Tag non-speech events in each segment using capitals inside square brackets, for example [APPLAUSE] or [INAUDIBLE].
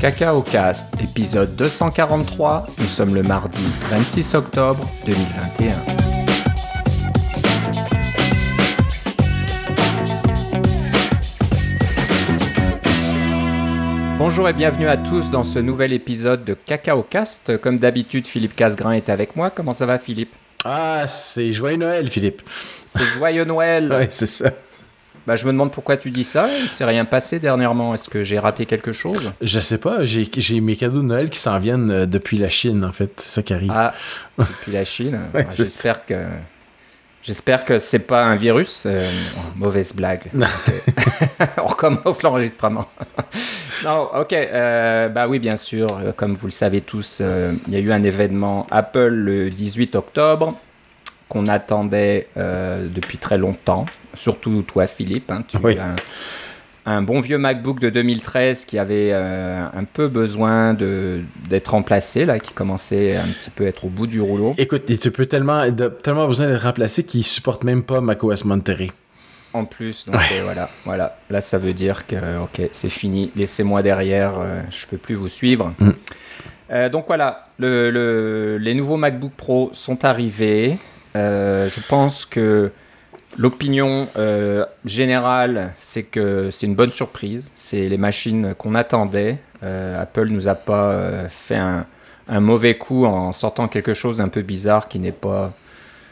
Cacao Cast, épisode 243. Nous sommes le mardi 26 octobre 2021. Bonjour et bienvenue à tous dans ce nouvel épisode de Cacao Cast. Comme d'habitude, Philippe Casgrain est avec moi. Comment ça va, Philippe? Ah, c'est joyeux Noël, Philippe. C'est joyeux Noël. [LAUGHS] Oui, c'est ça. Bah, je me demande pourquoi tu dis ça. Il s'est rien passé dernièrement. Est-ce que j'ai raté quelque chose? Je sais pas. J'ai mes cadeaux de Noël qui s'en viennent euh, depuis la Chine, en fait. C'est ça qui arrive. Ah, [LAUGHS] depuis la Chine. Ouais, c'est J'espère que. J'espère que c'est pas un virus. Euh, oh, mauvaise blague. [LAUGHS] Ok. [LAUGHS] On recommence l'enregistrement. non, ok. euh, bah oui, bien sûr. euh, Comme vous le savez tous, euh, il y a eu un événement Apple le 18 octobre qu'on attendait euh, depuis très longtemps. Surtout toi, Philippe. hein, tu Oui. as un, un bon vieux MacBook de 2013 qui avait euh, un peu besoin d'être remplacé, là, qui commençait un petit peu à être au bout du rouleau. Écoute, tu peux tellement, de- tellement besoin d'être remplacé qu'il supporte même pas macOS Monterey. En plus, donc euh, voilà, voilà. Là, ça veut dire que ok, c'est fini. Laissez-moi derrière. je peux plus vous suivre. Mm. Euh, donc voilà, le- le- les nouveaux MacBook Pro sont arrivés. Euh, je pense que l'opinion euh, générale, c'est que c'est une bonne surprise. C'est les machines qu'on attendait. Euh, Apple nous a pas fait un, mauvais coup en sortant quelque chose d'un peu bizarre qui n'est pas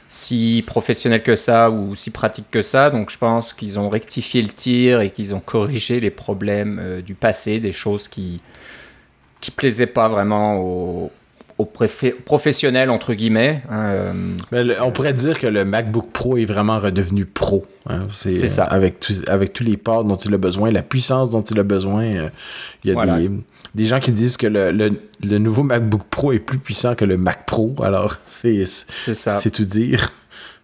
si professionnel que ça ou si pratique que ça. Donc je pense qu'ils ont rectifié le tir et qu'ils ont corrigé les problèmes du passé, des choses qui qui plaisaient pas vraiment aux, aux professionnels entre guillemets. hein, euh, Mais le- on pourrait dire que le MacBook Pro est vraiment redevenu pro. hein. C'est euh, ça. Avec, tous- avec tous les ports dont il a besoin, la puissance dont il a besoin. euh, Il y a Voilà. des, des gens qui disent que le, le- le nouveau MacBook Pro est plus puissant que le Mac Pro. Alors, [LAUGHS] c'est c'est ça. c'est tout dire.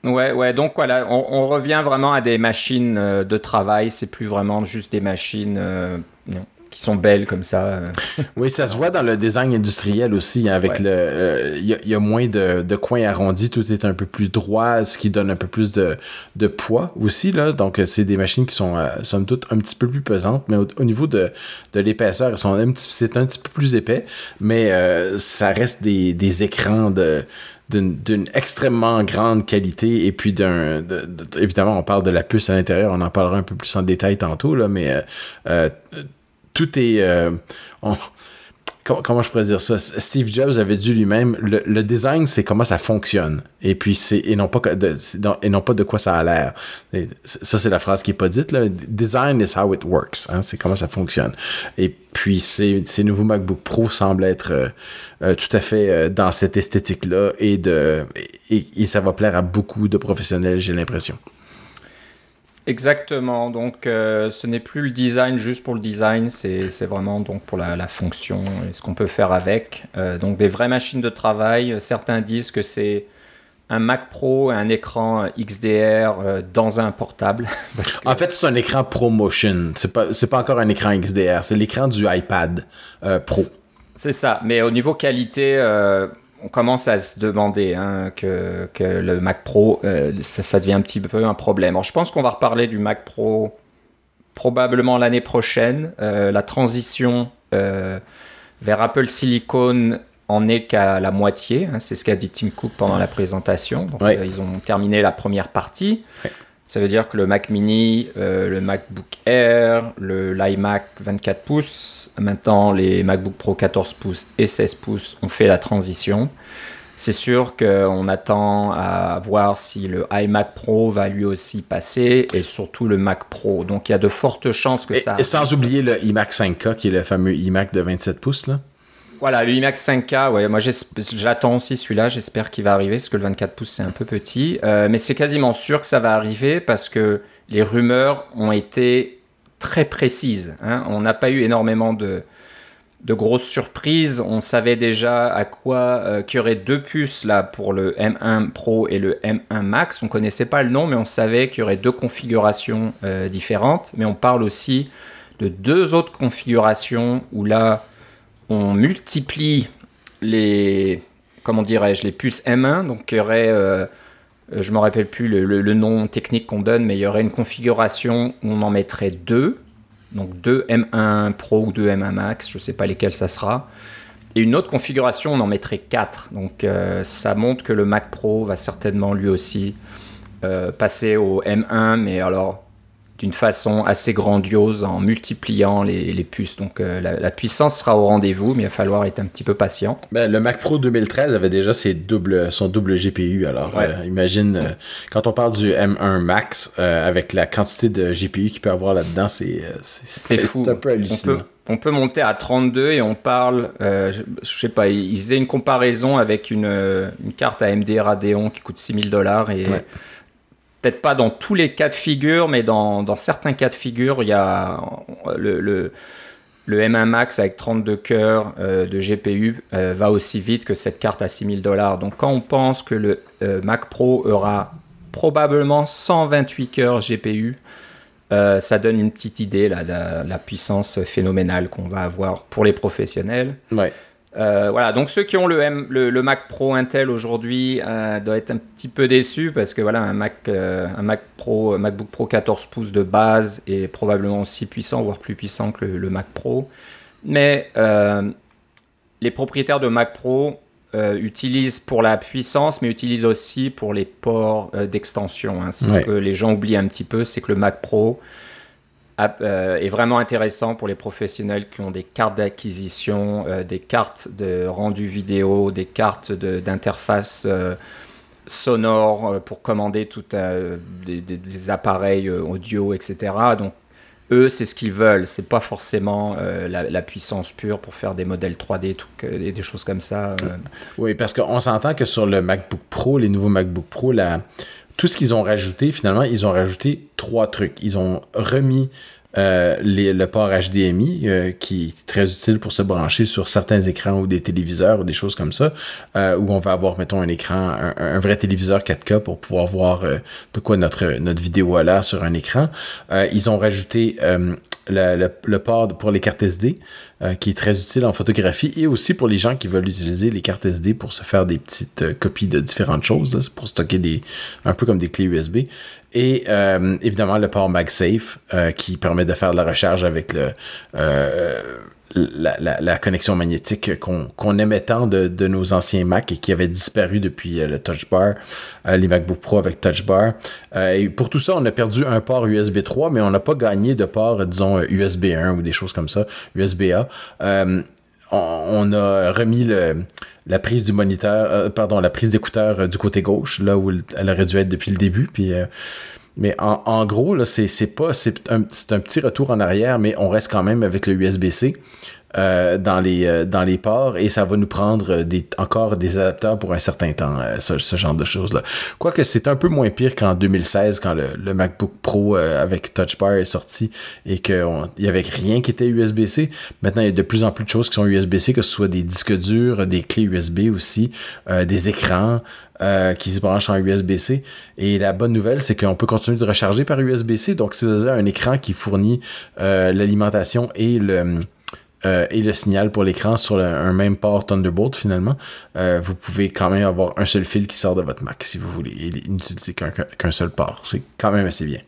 Ouais, ouais. Donc voilà, on, on revient vraiment à des machines euh, de travail. C'est plus vraiment juste des machines euh, non, qui sont belles comme ça. euh. [LAUGHS] Oui, ça se voit dans le design industriel aussi, hein, avec Ouais. le, euh, il y, a- il y a moins de, de coins arrondis, tout est un peu plus droit, ce qui donne un peu plus de, de poids aussi là. Donc euh, c'est des machines qui sont euh, somme toute un petit peu plus pesantes, mais au, au niveau de, de l'épaisseur, elles sont un petit, c'est un petit peu plus épais, mais euh, ça reste des, des écrans de d'une extrêmement grande qualité et puis d'un de- de- évidemment on parle de la puce à l'intérieur on en parlera un peu plus en détail tantôt là mais euh, euh, tout est. euh, comment, je pourrais dire ça? Steve Jobs avait dit lui-même le, design, c'est comment ça fonctionne. Et puis, c'est. Non pas, de, quoi ça a l'air. Ça, c'est la phrase qui est pas dite. Là. Design is how it works. hein, C'est comment ça fonctionne. Et puis, ces, nouveaux MacBook Pro semblent être euh, euh, tout à fait dans cette esthétique-là. Et, de, et ça va plaire à beaucoup de professionnels, j'ai l'impression. Exactement. Donc, euh, ce n'est plus le design juste pour le design, c'est vraiment donc pour la, la fonction et ce qu'on peut faire avec. Euh, donc, des vraies machines de travail. Certains disent que c'est un Mac Pro, un écran XDR euh, dans un portable. [LAUGHS] Que- En fait, c'est un écran ProMotion. C'est pas, pas encore un écran XDR. C'est l'écran du iPad euh, Pro. C'est ça. Mais au niveau qualité, euh, on commence à se demander hein, que, que le Mac Pro, euh, ça, ça devient un petit peu un problème. Alors, je pense qu'on va reparler du Mac Pro probablement l'année prochaine. Euh, la transition euh, vers Apple Silicon en est qu'à la moitié. hein. c'est ce qu'a dit Tim Cook pendant la présentation. Donc, Ouais. ils ont terminé la première partie. Ouais. Ça veut dire que le Mac mini, euh, le MacBook Air, le l'iMac 24 pouces, maintenant les MacBook Pro 14 pouces et 16 pouces ont fait la transition. C'est sûr qu'on attend à voir si le iMac Pro va lui aussi passer et surtout le Mac Pro. Donc il y a de fortes chances que Et, ça. et sans oublier le iMac 5K, qui est le fameux iMac de 27 pouces. Là. Voilà, le iMac 5K, ouais, moi j'attends aussi celui-là, j'espère qu'il va arriver, parce que le 24 pouces c'est un peu petit. Euh, mais c'est quasiment sûr que ça va arriver parce que les rumeurs ont été très précises. hein. On n'a pas eu énormément de, de grosses surprises. On savait déjà à quoi euh, qu'il y aurait deux puces là pour le M1 Pro et le M1 Max. On connaissait pas le nom, mais on savait qu'il y aurait deux configurations euh, différentes. Mais on parle aussi de deux autres configurations où là multiplie les comment dirais-je les puces M1 donc il y aurait euh, je me rappelle plus le, nom technique qu'on donne mais il y aurait une configuration où on en mettrait deux donc deux M1 Pro ou deux M1 Max, je sais pas lesquels ça sera. Et une autre configuration, on en mettrait 4. Donc ça montre que le Mac Pro va certainement lui aussi passer au M1, mais alors d'une façon assez grandiose en multipliant les, puces. Donc euh, la, puissance sera au rendez-vous, mais il va falloir être un petit peu patient. Ben, le Mac Pro 2013 avait déjà ses double, son double GPU. Alors euh, imagine, euh, quand on parle du M1 Max, avec la quantité de GPU qu'il peut avoir là-dedans, c'est fou. un peu hallucinant. On peut, monter à 32 et on parle, je, sais pas, il, faisait une comparaison avec une, une carte AMD Radeon qui coûte 6000 dollars et peut-être pas dans tous les cas de figure, mais dans, certains cas de figure, il y a le, le, M1 Max avec 32 cœurs euh, de GPU euh, va aussi vite que cette carte à 6000 dollars. Donc quand on pense que le euh, Mac Pro aura probablement 128 cœurs GPU, ça donne une petite idée là, de la, puissance phénoménale qu'on va avoir pour les professionnels. Euh, voilà, donc ceux qui ont le, M, le, Mac Pro Intel aujourd'hui euh, doivent être un petit peu déçus parce que voilà, un Mac, euh, un Mac Pro, MacBook Pro 14 pouces de base est probablement aussi puissant, voire plus puissant que le, Mac Pro. Mais les propriétaires de Mac Pro utilisent pour la puissance, mais utilisent aussi pour les ports d'extension. Hein. Ce que les gens oublient un petit peu, c'est que le Mac Pro est vraiment intéressant pour les professionnels qui ont des cartes d'acquisition, euh, des cartes de rendu vidéo, des cartes d'interface euh, sonore pour commander tout des, appareils audio, etc. Donc eux, c'est ce qu'ils veulent. C'est pas forcément la, puissance pure pour faire des modèles 3D tout, et des choses comme ça. Oui, parce qu'on s'entend que sur le MacBook Pro, les nouveaux MacBook Pro, la tout ce qu'ils ont rajouté, finalement, ils ont rajouté trois trucs. Ils ont remis euh, le port HDMI, euh, qui est très utile pour se brancher sur certains écrans ou des téléviseurs ou des choses comme ça, euh, où on va avoir, mettons, un écran, un, vrai téléviseur 4K pour pouvoir voir de quoi notre, notre vidéo a l'air sur un écran. ils ont rajouté le, port pour les cartes SD, euh, qui est très utile en photographie, et aussi pour les gens qui veulent utiliser les cartes SD pour se faire des petites euh, copies de différentes choses, pour stocker des, un peu comme des clés USB. Et euh, évidemment le port MagSafe, qui permet de faire de la recharge avec le la, connexion magnétique qu'on aimait tant de, nos anciens Mac et qui avait disparu depuis euh, le Touch Bar, euh, les MacBook Pro avec Touch Bar. Euh, pour tout ça, on a perdu un port USB 3, mais on n'a pas gagné de port, disons, USB 1 ou des choses comme ça, USB-A. On, a remis la prise du moniteur, pardon, la prise d'écouteur du côté gauche, là où elle aurait dû être depuis le début. Puis mais en, en gros, là, c'est, pas, c'est un, un, petit retour en arrière, mais on reste quand même avec le USB-C. Euh, dans, les, euh, dans les ports et ça va nous prendre des, encore des adapteurs pour un certain temps, euh, ce, genre de choses-là. Quoique c'est un peu moins pire qu'en 2016 quand le, MacBook Pro avec Touch Bar est sorti et qu'il n'y avait rien qui était USB-C. Maintenant, il y a de plus en plus de choses qui sont USB-C, que ce soit des disques durs, des clés USB aussi, des écrans. qui se branchent en USB-C. Et la bonne nouvelle, c'est qu'on peut continuer de recharger par USB-C. Donc, si vous un écran qui fournit l'alimentation et le, euh, et le signal pour l'écran sur un même port Thunderbolt finalement, euh, vous pouvez quand même avoir un seul fil qui sort de votre Mac si vous voulez et n'utiliser qu'un seul port. C'est quand même assez bien.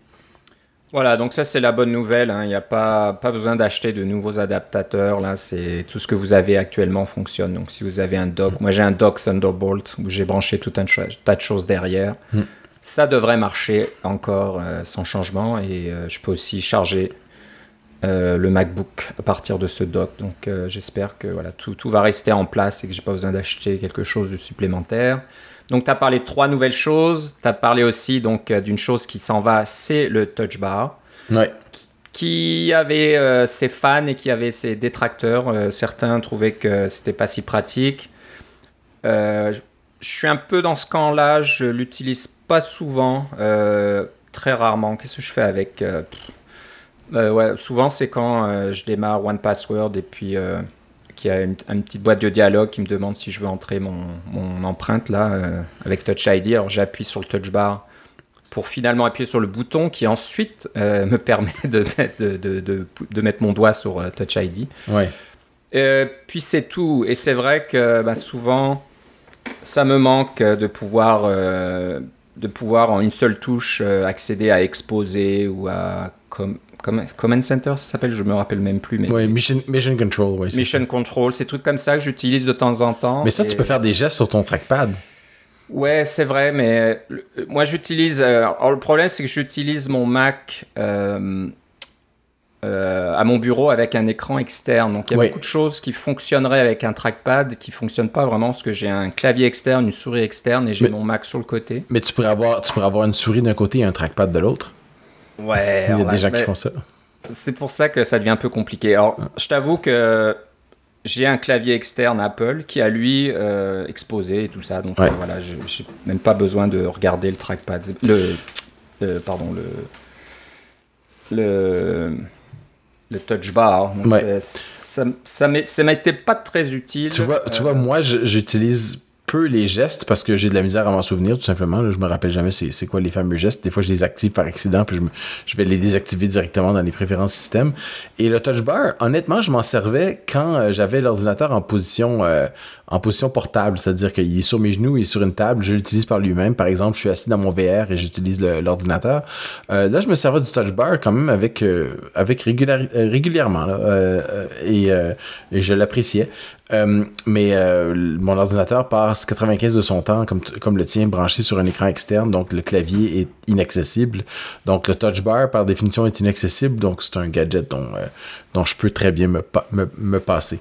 Voilà, donc ça c'est la bonne nouvelle. Hein. Il n'y a pas, pas besoin d'acheter de nouveaux adaptateurs. Là, c'est tout ce que vous avez actuellement fonctionne. Donc si vous avez un dock, moi j'ai un dock Thunderbolt où j'ai branché tout un tas de choses derrière. Hmm. Ça devrait marcher encore euh, sans changement et je peux aussi charger euh, le MacBook à partir de ce dock. Donc euh, j'espère que voilà, tout, tout, va rester en place et que j'ai pas besoin d'acheter quelque chose de supplémentaire. Donc tu as parlé de trois nouvelles choses. Tu as parlé aussi donc euh, d'une chose qui s'en va, c'est le Touch Bar. Qui avait ses fans et qui avait ses détracteurs. certains trouvaient que c'était pas si pratique. je suis un peu dans ce camp-là. Je l'utilise pas souvent, très rarement. Qu'est-ce que je fais avec euh, ouais, souvent c'est quand euh, je démarre One Password et puis euh, qu'il y a une, petite boîte de dialogue qui me demande si je veux entrer mon, mon empreinte là avec Touch ID. Alors j'appuie sur le touch bar pour finalement appuyer sur le bouton qui ensuite [LAUGHS] me permet de, de, de, de, mettre mon doigt sur Touch ID. Ouais. puis c'est tout. Et c'est vrai que bah, souvent ça me manque de pouvoir de pouvoir en une seule touche accéder à exposer ou à com Command Center, ça s'appelle, je me rappelle même plus. Mais oui, Mission, mission Control. Ouais, mission Control, ces trucs comme ça que j'utilise de temps en temps. Mais ça, tu peux faire des gestes sur ton trackpad. Ouais, c'est vrai, mais moi j'utilise. alors le problème, c'est que j'utilise mon Mac euh, euh, à mon bureau avec un écran externe. Donc il y a beaucoup de choses qui fonctionneraient avec un trackpad qui ne fonctionnent pas vraiment parce que j'ai un clavier externe, une souris externe et j'ai mon Mac sur le côté. Mais tu pourrais avoir, tu pourrais avoir une souris d'un côté et un trackpad de l'autre. Ouais. Il y a des gens qui font ça. C'est pour ça que ça devient un peu compliqué. Alors, je t'avoue que j'ai un clavier externe Apple qui a lui euh, exposé et tout ça. Donc euh, voilà, j'ai même pas besoin de regarder le trackpad. Le, pardon, le le le touch bar. ça, ça m'était pas très utile. Tu vois, tu vois euh, moi, j'utilise peu les gestes parce que j'ai de la misère à m'en souvenir, tout simplement. je me rappelle jamais c'est quoi les fameux gestes. Des fois, je les active par accident, puis je, je vais les désactiver directement dans les préférences système. Et le touch bar, honnêtement, je m'en servais quand euh, j'avais l'ordinateur en position euh, en position portable, c'est-à-dire qu'il est sur mes genoux, il est sur une table, je l'utilise par lui-même. Par exemple, je suis assis dans mon VR et j'utilise l'ordinateur. Euh, là, je me servais du touch bar quand même avec, avec régulièrement et, je l'appréciais. Euh, mais euh, mon ordinateur passe 95 de son temps, comme, comme le tien, branché sur un écran externe, donc le clavier est inaccessible. Donc le touch bar, par définition, est inaccessible, donc c'est un gadget dont, euh, dont je peux très bien me, me, me passer.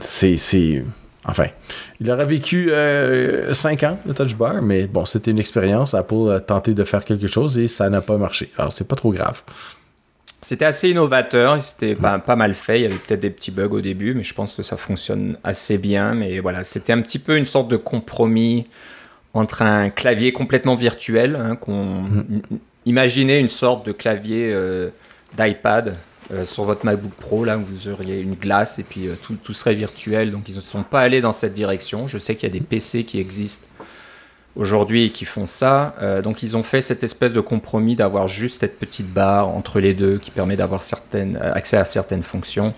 c'est. Enfin, il aurait vécu 5 ans, le touch bar, mais bon, c'était une expérience. Apple a tenté de faire quelque chose et ça n'a pas marché. Alors, c'est pas trop grave. C'était assez innovateur, c'était pas, pas, mal fait. Il y avait peut-être des petits bugs au début, mais je pense que ça fonctionne assez bien. Mais voilà, c'était un petit peu une sorte de compromis entre un clavier complètement virtuel, hein, qu'on mm. imaginez une sorte de clavier euh, d'iPad euh, sur votre MacBook Pro, là, où vous auriez une glace et puis euh, tout, tout, serait virtuel. Donc ils ne sont pas allés dans cette direction. Je sais qu'il y a des PC qui existent aujourd'hui qui font ça. Euh, donc ils ont fait cette espèce de compromis d'avoir juste cette petite barre entre les deux qui permet d'avoir certaines, euh, accès à certaines fonctions.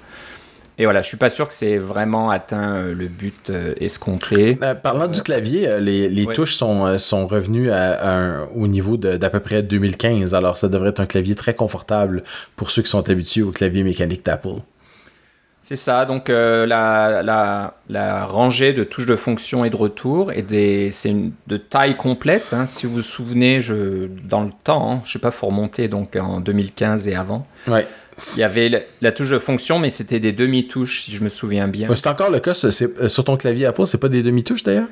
Et voilà, je suis pas sûr que c'est vraiment atteint euh, le but escompté. parlant du clavier, les, les touches sont, sont revenues à, au niveau d'à peu près 2015. Alors ça devrait être un clavier très confortable pour ceux qui sont habitués au clavier mécanique d'Apple. C'est ça, donc euh, la, la, la, rangée de touches de fonction et de retour, et c'est de taille complète. Hein. si vous vous souvenez, je, dans le temps, hein, je sais pas, faut remonter donc en 2015 et avant. Ouais. Il y avait la, touche de fonction, mais c'était des demi-touches, si je me souviens bien. c'est encore le cas, c'est, sur ton clavier Apple, c'est pas des demi-touches d'ailleurs?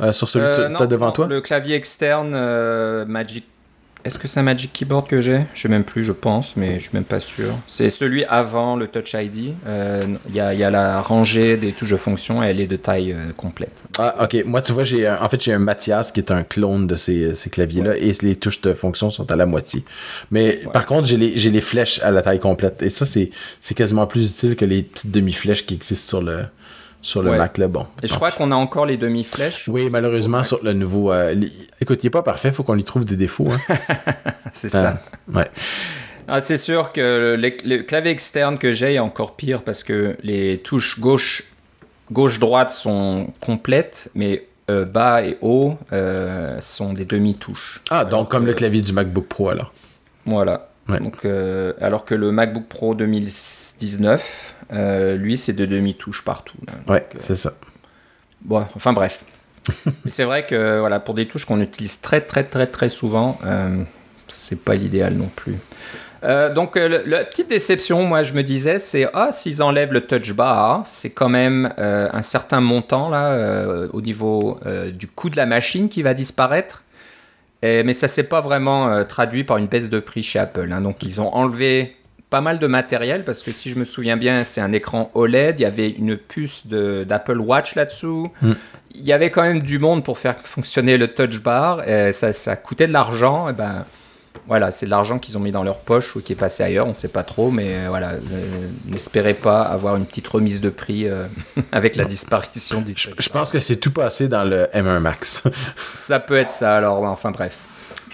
Euh, Sur celui que tu as devant toi? Le clavier externe euh, Magic est-ce que c'est un Magic Keyboard que j'ai? Je sais même plus, je pense, mais je suis même pas sûr. C'est celui avant le Touch ID. Euh, il y, a, la rangée des touches de fonction et elle est de taille euh, complète. Ah, ok. Moi, tu vois, j'ai en fait j'ai un Mathias qui est un clone de ces, claviers-là et les touches de fonction sont à la moitié. Mais par contre, j'ai les, les flèches à la taille complète et ça, c'est quasiment plus utile que les petites demi-flèches qui existent sur le sur le Mac là, bon. Et je crois qu'on a encore les demi-flèches. Oui, malheureusement, sur le nouveau. Euh, écoute, il n'est pas parfait, il faut qu'on lui trouve des défauts. Hein. [LAUGHS] c'est ça. Ouais. Ah, c'est sûr que le, clavier externe que j'ai est encore pire parce que les touches gauche, gauche-droite sont complètes, mais euh, bas et haut euh, sont des demi-touches. Ah, donc comme le clavier du MacBook Pro alors. Voilà. Donc, alors que le MacBook Pro 2019, euh, lui, c'est de demi-touche partout. ouais, euh, c'est ça. Bon, enfin bref. [LAUGHS] Mais c'est vrai que voilà, pour des touches qu'on utilise très très très très souvent, euh, c'est pas l'idéal non plus. donc la petite déception, moi je me disais, c'est ah s'ils enlèvent le touch bar, c'est quand même un certain montant là au niveau du coût de la machine qui va disparaître. mais ça s'est pas vraiment traduit par une baisse de prix chez Apple. Hein. Donc ils ont enlevé pas mal de matériel parce que si je me souviens bien, c'est un écran OLED. Il y avait une puce d'Apple Watch là-dessous. Mm. Il y avait quand même du monde pour faire fonctionner le touch bar. Et ça, ça coûtait de l'argent. Et ben voilà, c'est de l'argent qu'ils ont mis dans leur poche ou qui est passé ailleurs. On ne sait pas trop, mais euh, voilà, euh, n'espérez pas avoir une petite remise de prix euh, [LAUGHS] avec la disparition du. Je, je pense que c'est tout passé dans le M1 Max. ça peut être ça. Alors, enfin bref.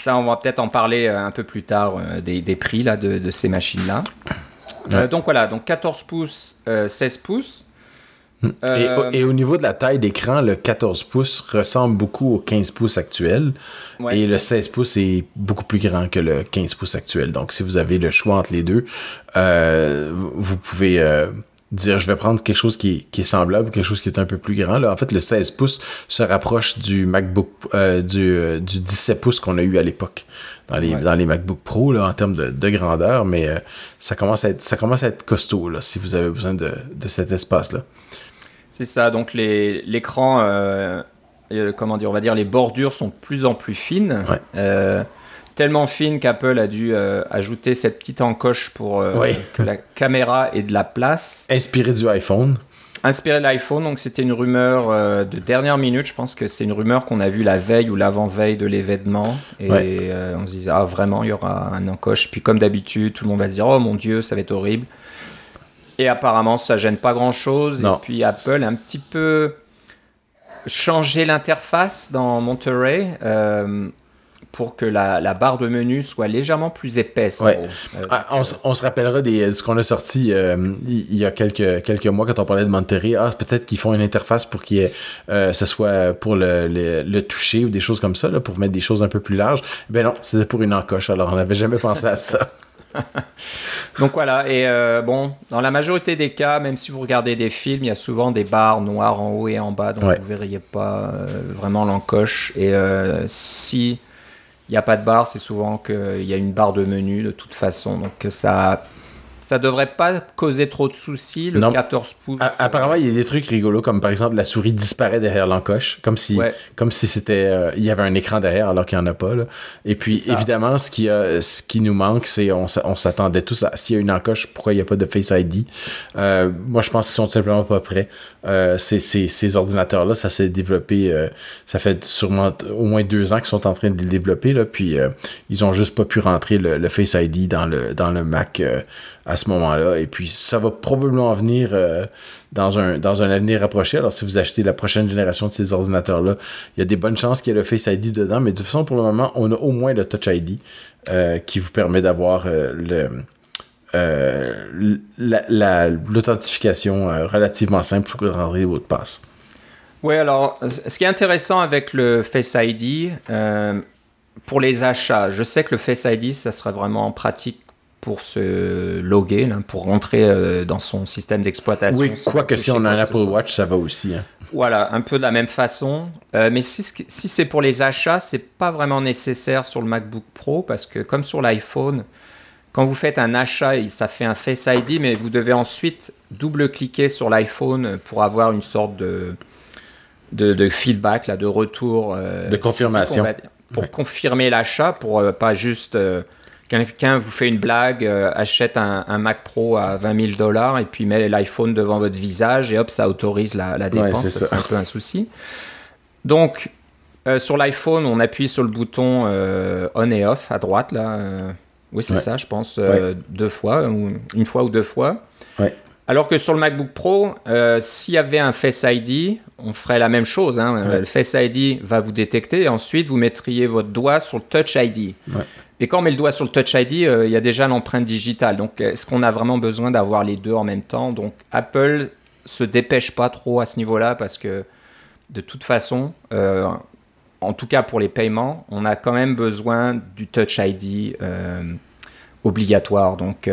Ça, on va peut-être en parler euh, un peu plus tard euh, des, prix là, de, ces machines-là. Euh, donc voilà, donc 14 pouces, 16 pouces. Hmm. Et, au niveau de la taille d'écran, le 14 pouces ressemble beaucoup au 15 pouces actuel. Et le 16 pouces est beaucoup plus grand que le 15 pouces actuel. Donc, si vous avez le choix entre les deux, vous pouvez dire je vais prendre quelque chose qui, est semblable, quelque chose qui est un peu plus grand. Là, en fait, le 16 pouces se rapproche du MacBook euh, du, du 17 pouces qu'on a eu à l'époque dans les, dans les MacBook Pro là, en termes de, grandeur, mais euh, ça, commence à être, ça commence à être costaud là, si vous avez besoin de, cet espace-là. C'est ça, donc l'écran, euh, comment dire, on va dire, les bordures sont de plus en plus fines tellement fine qu'Apple a dû euh, ajouter cette petite encoche pour euh, que la caméra ait de la place. Inspiré du iPhone. Inspiré de l'iPhone, donc c'était une rumeur euh, de dernière minute. Je pense que c'est une rumeur qu'on a vue la veille ou l'avant-veille de l'événement. Et on se disait, ah vraiment, il y aura un encoche. Puis comme d'habitude, tout le monde va se dire, oh mon Dieu, ça va être horrible. Et apparemment, ça gêne pas grand-chose. Et puis Apple a un petit peu changé l'interface dans Monterey pour que la, barre de menu soit légèrement plus épaisse. Euh, ah, on, se rappellera de ce qu'on a sorti euh, il y a quelques, quelques mois quand on parlait de Monterey. Ah, peut-être qu'ils font une interface pour qu'il euh, ce soit pour le, toucher ou des choses comme ça, pour mettre des choses un peu plus larges. Ben non, c'était pour une encoche, alors on n'avait jamais pensé à ça. [LAUGHS] [LAUGHS] Donc voilà, et bon, dans la majorité des cas, même si vous regardez des films, il y a souvent des barres noires en haut et en bas, donc vous ne verriez pas vraiment l'encoche. Et si n'y a pas de barre, c'est souvent qu'il y a une barre de menu de toute façon. Donc ça ça devrait pas causer trop de soucis, le 14 pouces. apparemment, il y a des trucs rigolos, comme par exemple la souris disparaît derrière l'encoche, comme si, comme si c'était, euh, il y avait un écran derrière alors qu'il n'y en a pas. Là. Et puis, évidemment, ce qui, ce qui nous manque, c'est on, on s'attendait tous à s'il y a une encoche, pourquoi il n'y a pas de Face ID. Euh, moi, je pense qu'ils sont simplement pas prêts. Euh, ces, ces, ces ordinateurs-là, ça s'est développé, ça fait sûrement au moins deux ans qu'ils sont en train de le développer, là, puis ils ont juste pas pu rentrer le, le Face ID dans le, dans le Mac à ce moment-là. Et puis, ça va probablement venir euh, dans, un, dans un avenir rapproché. Alors, si vous achetez la prochaine génération de ces ordinateurs-là, il y a des bonnes chances qu'il y ait le Face ID dedans. Mais de toute façon, pour le moment, on a au moins le Touch ID euh, qui vous permet d'avoir euh, l'authentification relativement simple pour rentrer votre passe. Oui, alors, ce qui est intéressant avec le Face ID, pour les achats, je sais que le Face ID, ça serait vraiment pratique pour se loguer, pour rentrer euh, dans son système d'exploitation. Oui, quoique si on a un Apple Watch, ça va aussi. Hein. Voilà, un peu de la même façon. Euh, mais si, si c'est pour les achats, c'est pas vraiment nécessaire sur le MacBook Pro parce que comme sur l'iPhone, quand vous faites un achat, ça fait un Face ID, mais vous devez ensuite double-cliquer sur l'iPhone pour avoir une sorte de, de, feedback, là, de retour. Euh, de confirmation. pour confirmer l'achat, pour pas juste Quelqu'un vous fait une blague, euh, achète un, Mac Pro à 20 000 dollars et puis met l'iPhone devant votre visage et hop, ça autorise la, dépense. c'est un peu un souci. Donc, euh, sur l'iPhone, on appuie sur le bouton euh, on et off à droite. Là, oui, c'est ça, je pense, deux fois, ou une fois ou deux fois. Alors que sur le MacBook Pro, s'il y avait un Face ID, on ferait la même chose. Hein. Le Face ID va vous détecter et ensuite vous mettriez votre doigt sur le Touch ID. Et quand on met le doigt sur le Touch ID, euh, il y a déjà l'empreinte digitale. Donc, est-ce qu'on a vraiment besoin d'avoir les deux en même temps? Donc, Apple se dépêche pas trop à ce niveau-là parce que, de toute façon, euh, en tout cas pour les paiements, on a quand même besoin du Touch ID euh, obligatoire. Donc,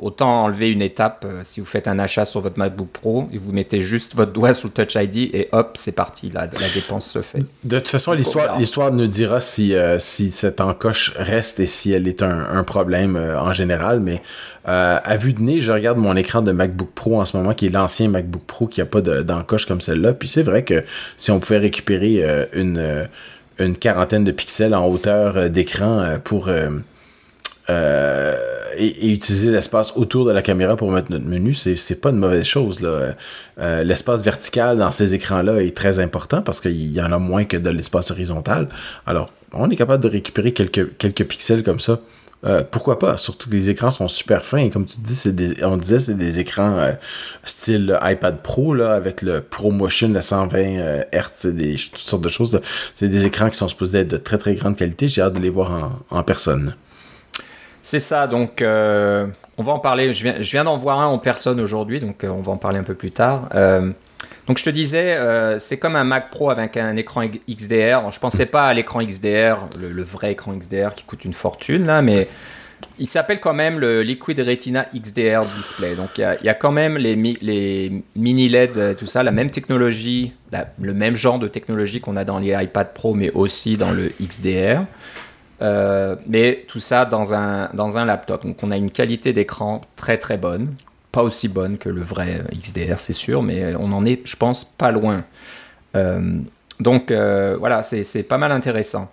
autant enlever une étape euh, si vous faites un achat sur votre MacBook Pro et vous mettez juste votre doigt sur le Touch ID et hop, c'est parti, la, la dépense se fait. De toute façon, l'histoire, l'histoire nous dira si, euh, si cette encoche reste et si elle est un, problème euh, en général, mais à vue de nez, je regarde mon écran de MacBook Pro en ce moment, qui est l'ancien MacBook Pro qui n'a pas d'encoche comme celle-là, puis c'est vrai que si on pouvait récupérer une, une quarantaine de pixels en hauteur d'écran pour euh, et, utiliser l'espace autour de la caméra pour mettre notre menu, c'est pas une mauvaise chose. Euh, l'espace vertical dans ces écrans-là est très important parce qu'il y en a moins que de l'espace horizontal. Alors, on est capable de récupérer quelques, quelques pixels comme ça. Euh, pourquoi pas? Surtout que les écrans sont super fins. Et comme tu dis, on disait, c'est des écrans style iPad Pro là, avec le ProMotion, à 120 Hz, des, toutes sortes de choses. C'est des écrans qui sont supposés être de très très grande qualité. J'ai hâte de les voir en personne. C'est ça, donc euh, on va en parler. Je viens, je viens d'en voir un en personne aujourd'hui, donc euh, on va en parler un peu plus tard. Euh, donc je te disais, c'est comme un Mac Pro avec un écran XDR. Je pensais pas à l'écran XDR, le, vrai écran XDR qui coûte une fortune là, mais il s'appelle quand même le Liquid Retina XDR Display. Donc il y, a quand même les, les mini LED, tout ça, la même technologie, le même genre de technologie qu'on a dans les iPad Pro, mais aussi dans le XDR. Euh, mais tout ça dans un, dans un laptop. Donc on a une qualité d'écran très très bonne. Pas aussi bonne que le vrai XDR, c'est sûr, mais on en est, je pense, pas loin. Euh, donc euh, voilà, c'est pas mal intéressant.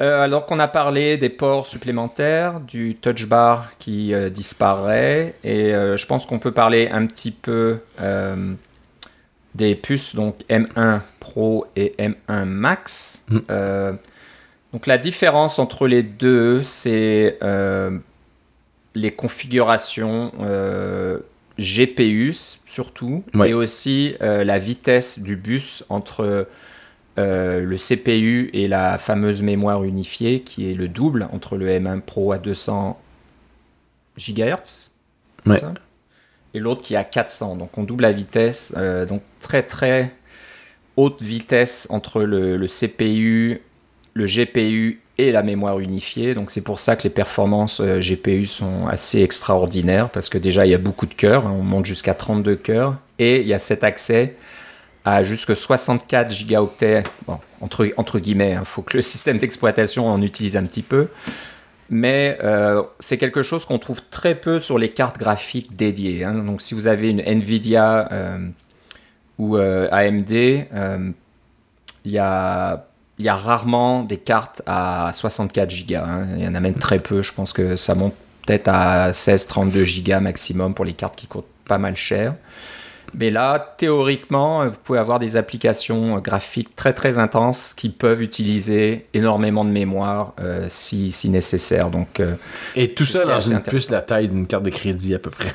alors qu'on a parlé des ports supplémentaires, du touch bar qui disparaît, et je pense qu'on peut parler un petit peu des puces, donc M1 Pro et M1 Max. Mm. Donc la différence entre les deux, c'est euh, les configurations euh, GPU surtout, et aussi euh, la vitesse du bus entre le CPU et la fameuse mémoire unifiée, qui est le double entre le M1 Pro à 200 GHz. et l'autre qui est à 400. Donc on double la vitesse. donc très très haute vitesse entre le, le CPU le GPU et la mémoire unifiée. Donc c'est pour ça que les performances euh, GPU sont assez extraordinaires parce que déjà il y a beaucoup de cœurs, hein. on monte jusqu'à 32 cœurs et il y a cet accès à jusque 64 gigaoctets, bon, entre, entre guillemets, il hein. faut que le [LAUGHS] système d'exploitation en utilise un petit peu. Mais euh, c'est quelque chose qu'on trouve très peu sur les cartes graphiques dédiées. Hein. Donc si vous avez une Nvidia euh, ou AMD, il y a il y a rarement des cartes à 64 Go. Hein. Il y en a même très peu. Je pense que ça monte peut-être à 16-32 Go maximum pour les cartes qui coûtent pas mal cher. Mais là, théoriquement, vous pouvez avoir des applications graphiques très très intenses qui peuvent utiliser énormément de mémoire euh, si, si, nécessaire. Donc, euh, Et tout ça dans une puce la taille d'une carte de crédit à peu près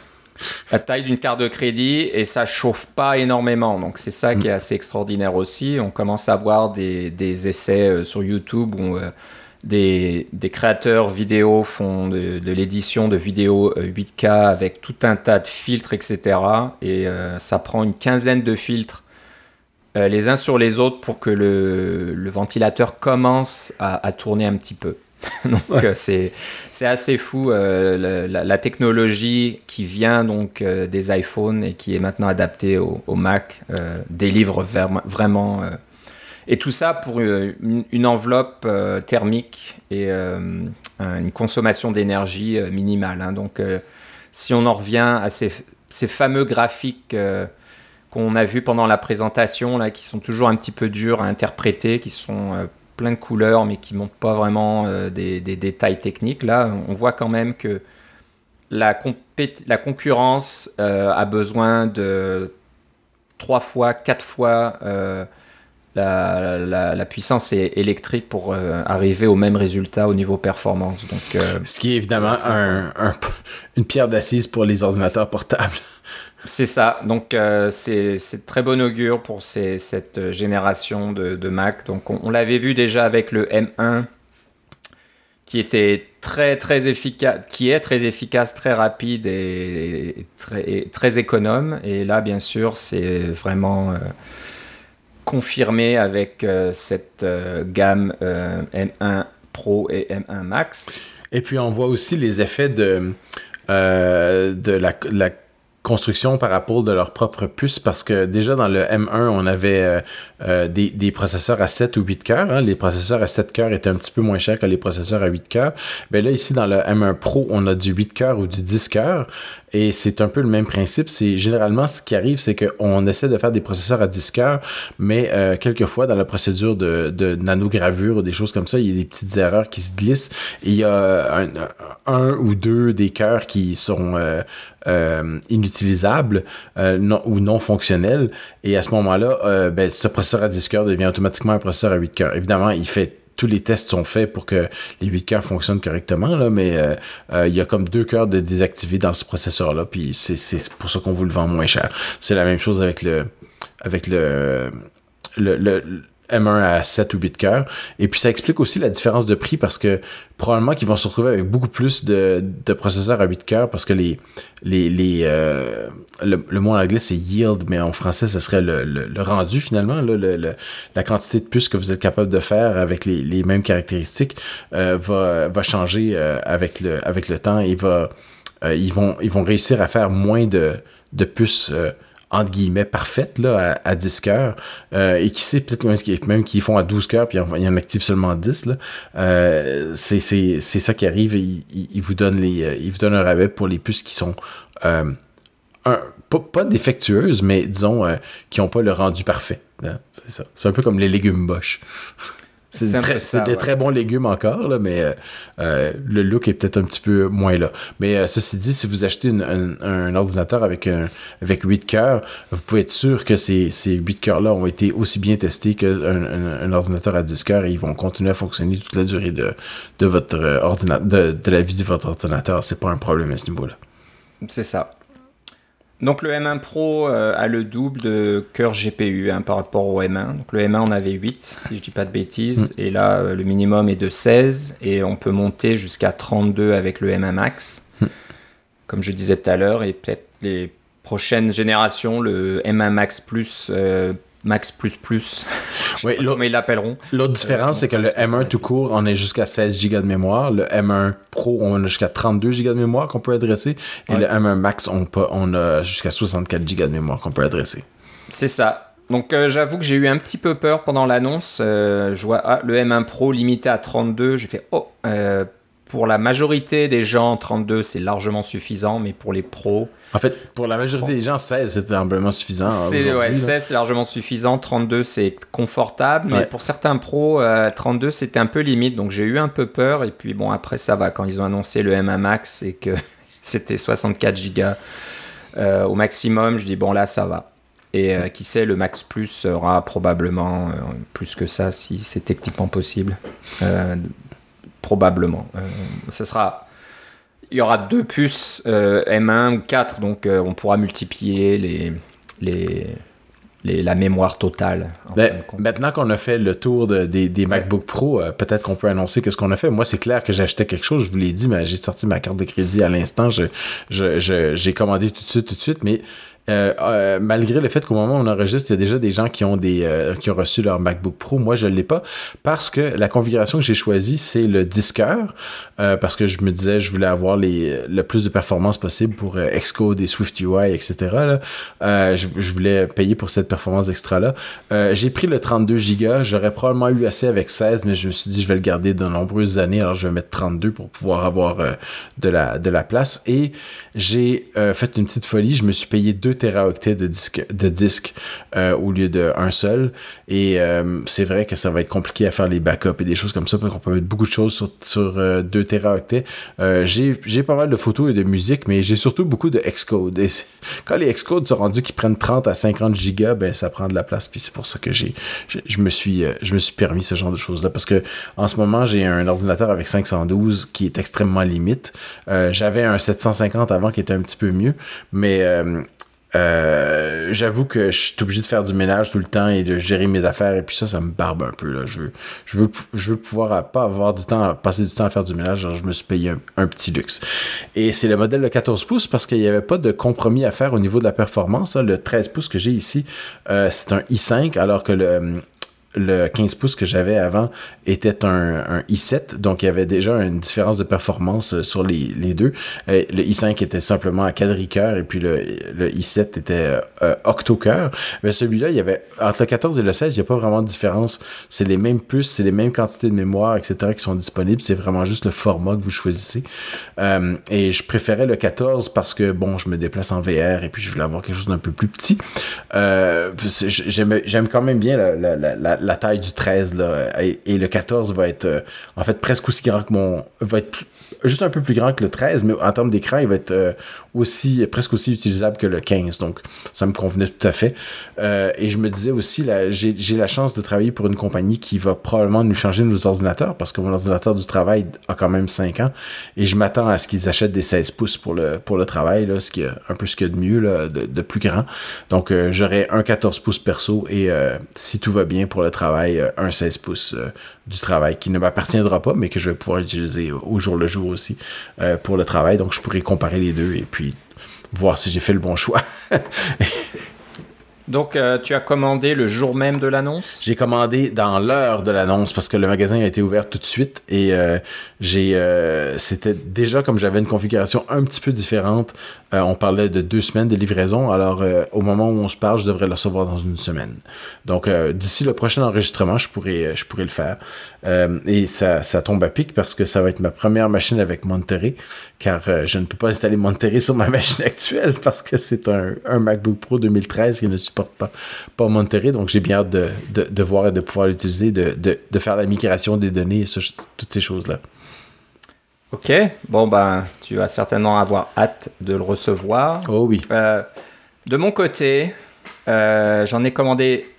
la taille d'une carte de crédit et ça chauffe pas énormément. Donc c'est ça qui est mm. assez extraordinaire aussi. On commence à voir des, essais euh, sur YouTube où euh, des, créateurs vidéo font de, l'édition de vidéos 8K euh, avec tout un tas de filtres, etc. Et ça prend une quinzaine de filtres les uns sur les autres pour que le, ventilateur commence à tourner un petit peu. [LAUGHS] donc euh, c'est assez fou euh, la, technologie qui vient donc euh, des iPhones et qui est maintenant adaptée au, Mac délivre vraiment et tout ça pour une, enveloppe thermique et une consommation d'énergie minimale. Hein. Donc si on en revient à ces, ces fameux graphiques qu'on a vus pendant la présentation là qui sont toujours un petit peu durs à interpréter, qui sont plein de couleurs, mais qui montrent pas vraiment euh, des, détails techniques. Là, on voit quand même que la, la concurrence euh, a besoin de trois fois, quatre fois euh, la, puissance électrique pour arriver au même résultat au niveau performance. Donc, Ce qui est évidemment [LAUGHS] une pierre d'assise pour les ordinateurs portables. C'est ça. Donc, euh, c'est très bon augure pour cette génération de, Mac. Donc, on, l'avait vu déjà avec le M1 qui était très très efficace, qui est très efficace, très rapide et, très, économe. Et là, bien sûr, c'est vraiment euh, confirmé avec euh, cette gamme M1 Pro et M1 Max. Et puis, on voit aussi les effets de, de la construction par rapport de leur propre puce parce que déjà dans le M1 on avait euh, euh, des, des, processeurs à 7 ou 8 cœurs hein. les processeurs à 7 cœurs étaient un petit peu moins chers que les processeurs à 8 cœurs mais ben là ici dans le M1 Pro on a du 8 cœurs ou du 10 cœurs et c'est un peu le même principe. C'est généralement ce qui arrive, c'est qu'on essaie de faire des processeurs à 10 cœurs, mais euh, quelquefois dans la procédure de, nanogravure ou des choses comme ça, il y a des petites erreurs qui se glissent. Il y a un, ou deux des cœurs qui sont euh, euh, inutilisables ou non fonctionnels. Et à ce moment-là, ben, ce processeur à 10 cœurs devient automatiquement un processeur à 8 cœurs. Évidemment, il fait tous les tests sont faits pour que les 8 cœurs fonctionnent correctement, là, mais euh, euh, il y a comme deux cœurs de désactivés dans ce processeur-là, puis c'est pour ça qu'on vous le vend moins cher. C'est la même chose avec le avec le, le, M1 à 7 ou 8 cœurs. Et puis ça explique aussi la différence de prix parce que probablement qu'ils vont se retrouver avec beaucoup plus de, processeurs à 8 cœurs parce que les, les, les euh, le, mot en anglais c'est yield, mais en français ce serait le, le, rendu finalement, là, la quantité de puces que vous êtes capable de faire avec les, les mêmes caractéristiques euh, va, va changer euh, avec, le, avec le temps et va, ils, vont, ils vont réussir à faire moins de, de puces entre guillemets parfaite là, à, 10 cœurs. Euh, et qui sait, peut-être même, qu'ils font à 12 cœurs, puis il en active seulement 10. Là. Euh, c'est, ça qui arrive. Il, vous donne les, euh, donne un rabais pour les puces qui sont un, pas, défectueuses, mais disons qui n'ont pas le rendu parfait. C'est ça. C'est un peu comme les légumes boches. C'est des très bons légumes encore, là, mais euh, euh, le look est peut-être un petit peu moins là. Mais euh, ceci dit, si vous achetez un, ordinateur avec, un, avec 8 cœurs, vous pouvez être sûr que ces, ces 8 cœurs-là ont été aussi bien testés qu'un un, ordinateur à 10 cœurs et ils vont continuer à fonctionner toute la durée de, de votre ordinateur, de, de la vie de votre ordinateur. C'est pas un problème à ce niveau-là. C'est ça. Donc le M1 Pro euh, a le double de cœur GPU hein, par rapport au M1. Donc le M1 on avait 8 si je dis pas de bêtises mm. et là euh, le minimum est de 16 et on peut monter jusqu'à 32 avec le M1 Max. Mm. Comme je disais tout à l'heure et peut-être les prochaines générations le M1 Max Plus euh, Max plus plus, [LAUGHS] oui, comment ils l'appelleront. L'autre différence, c'est que le M1 tout court, on est jusqu'à 16 Go de mémoire. Le M1 Pro, on a jusqu'à 32 Go de mémoire qu'on peut adresser. Et le M1 Max, on, peut, on a jusqu'à 64 Go de mémoire qu'on peut adresser. C'est ça. Donc euh, j'avoue que j'ai eu un petit peu peur pendant l'annonce. Euh, je vois ah, le M1 Pro limité à 32. J'ai fait oh, euh, pour la majorité des gens, 32 c'est largement suffisant, mais pour les pros, en fait, pour la majorité des gens, 16 c'est amplement suffisant. C'est, ouais, 16 c'est largement suffisant, 32 c'est confortable, mais pour certains pros, 32 euh, c'était un peu limite, donc j'ai eu un peu peur. Et puis bon, après ça va, quand ils ont annoncé le M1 Max et que [LAUGHS] c'était 64 Go euh, au maximum, je dis bon là ça va. Et euh, qui sait, le Max Plus sera probablement plus que ça si c'est techniquement possible. Probablement. ce sera il y aura deux puces euh, M1 ou 4, donc euh, on pourra multiplier les, les, la mémoire totale. Ben, maintenant qu'on a fait le tour des, MacBook Pro, euh, peut-être qu'on peut annoncer qu'est-ce qu'on a fait. Moi, c'est clair que j'ai acheté quelque chose, je vous l'ai dit, mais j'ai sorti ma carte de crédit à l'instant. J'ai je, commandé tout de suite, tout de suite, mais euh, euh, malgré le fait qu'au moment où on enregistre, il y a déjà des gens qui ont des euh, qui ont reçu leur MacBook Pro. Moi, je ne l'ai pas parce que la configuration que j'ai choisie, c'est le disqueur. parce que je me disais, je voulais avoir les, le plus de performance possible pour Xcode et SwiftUI, etc. Je, je, voulais payer pour cette performance extra-là. j'ai pris le 32 Go. J'aurais probablement eu assez avec 16, mais je me suis dit, je vais le garder de nombreuses années. Alors, je vais mettre 32 pour pouvoir avoir de, la, de la place. Et j'ai fait une petite folie. Je me suis payé deux teraoctets de disque, de disque euh, au lieu d'un seul. Et euh, c'est vrai que ça va être compliqué à faire les backups et des choses comme ça, parce qu'on peut mettre beaucoup de choses sur, sur 2 euh, j'ai pas mal de photos et de musique, mais j'ai surtout beaucoup de Xcode. Et quand les Xcode sont rendus qui prennent 30 à 50 gigas, ben ça prend de la place. Puis c'est pour ça que j'ai, je me suis, permis ce genre de choses là, parce que en ce moment j'ai un ordinateur avec 512 qui est extrêmement limite. J'avais un 750 avant qui était un petit peu mieux, mais euh, j'avoue que je suis obligé de faire du ménage tout le temps et de gérer mes affaires et puis ça, ça me barbe un peu. Là. Je, veux, je, veux, je veux pouvoir pas avoir du temps, passer du temps à faire du ménage. je me suis payé un, petit luxe. Et c'est le modèle de 14 pouces parce qu'il n'y avait pas de compromis à faire au niveau de la performance. Le 13 pouces que j'ai ici, euh, c'est un i5 alors que le, le 15 pouces que j'avais avant était un, i7, donc il y avait déjà une différence de performance euh, sur les, les deux. Euh, le i5 était simplement à quadricœur et puis le, le i7 était euh, euh octocœur. Mais celui-là, il y avait entre le 14 et le 16, il n'y a pas vraiment de différence. C'est les mêmes puces, c'est les mêmes quantités de mémoire, etc. qui sont disponibles. C'est vraiment juste le format que vous choisissez. Et je préférais le 14 parce que bon, je me déplace en VR et puis je voulais avoir quelque chose d'un peu plus petit. J'aime quand même bien la la taille du 13 là, et, le 14 va être euh, en fait presque aussi grand que mon va être juste un peu plus grand que le 13 mais en termes d'écran il va être euh, aussi presque aussi utilisable que le 15 donc ça me convenait tout à fait. Euh, et je me disais aussi j'ai la chance de travailler pour une compagnie qui va probablement nous changer nos ordinateurs parce que mon ordinateur du travail a quand même 5 ans et je m'attends à ce qu'ils achètent des 16 pouces pour le travail là, ce qui est un peu ce qu'il y a de mieux là, de, plus grand. Donc j'aurai un 14 pouces perso et si tout va bien pour le travail un 16 pouces du travail qui ne m'appartiendra pas, mais que je vais pouvoir utiliser au jour le jour aussi pour le travail. Donc, je pourrais comparer les deux et puis voir si j'ai fait le bon choix. [LAUGHS] Donc, euh, tu as commandé le jour même de l'annonce? J'ai commandé dans l'heure de l'annonce parce que le magasin a été ouvert tout de suite et euh, j'ai, euh, c'était déjà comme j'avais une configuration un petit peu différente. on parlait de deux semaines de livraison. Alors, au moment où on se parle, je devrais le recevoir dans une semaine. Donc, d'ici le prochain enregistrement, je pourrais, le faire. et ça, ça tombe à pic parce que ça va être ma première machine avec Monterey car je ne peux pas installer Monterey sur ma [LAUGHS] machine actuelle parce que c'est un, un MacBook Pro 2013 qui ne supporte pas, pas Monterey. Donc, j'ai bien hâte de, de, voir et de pouvoir l'utiliser, de, de, faire la migration des données et toutes ces choses-là. Ok, bon, ben, tu vas certainement avoir hâte de le recevoir. Oh oui. Euh, de mon côté, euh, j'en ai commandé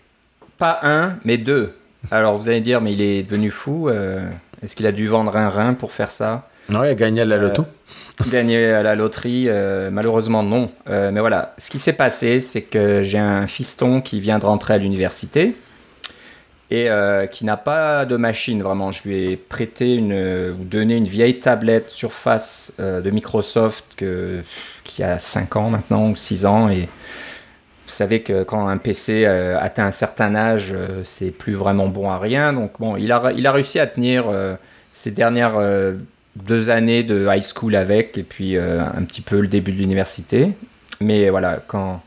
pas un, mais deux. Alors, vous allez dire, mais il est devenu fou. Euh, est-ce qu'il a dû vendre un rein pour faire ça? Non, il a gagné à la loto. Gagner à la loterie, euh, malheureusement non. Euh, mais voilà, ce qui s'est passé, c'est que j'ai un fiston qui vient de rentrer à l'université et euh, qui n'a pas de machine vraiment. Je lui ai prêté une, ou donné une vieille tablette Surface de Microsoft que, qui a 5 ans maintenant ou 6 ans. Et vous savez que quand un PC atteint un certain âge, c'est plus vraiment bon à rien. Donc bon, il a, il a réussi à tenir ces dernières deux années de high school avec, et puis euh, un petit peu le début de l'université. Mais voilà, quand,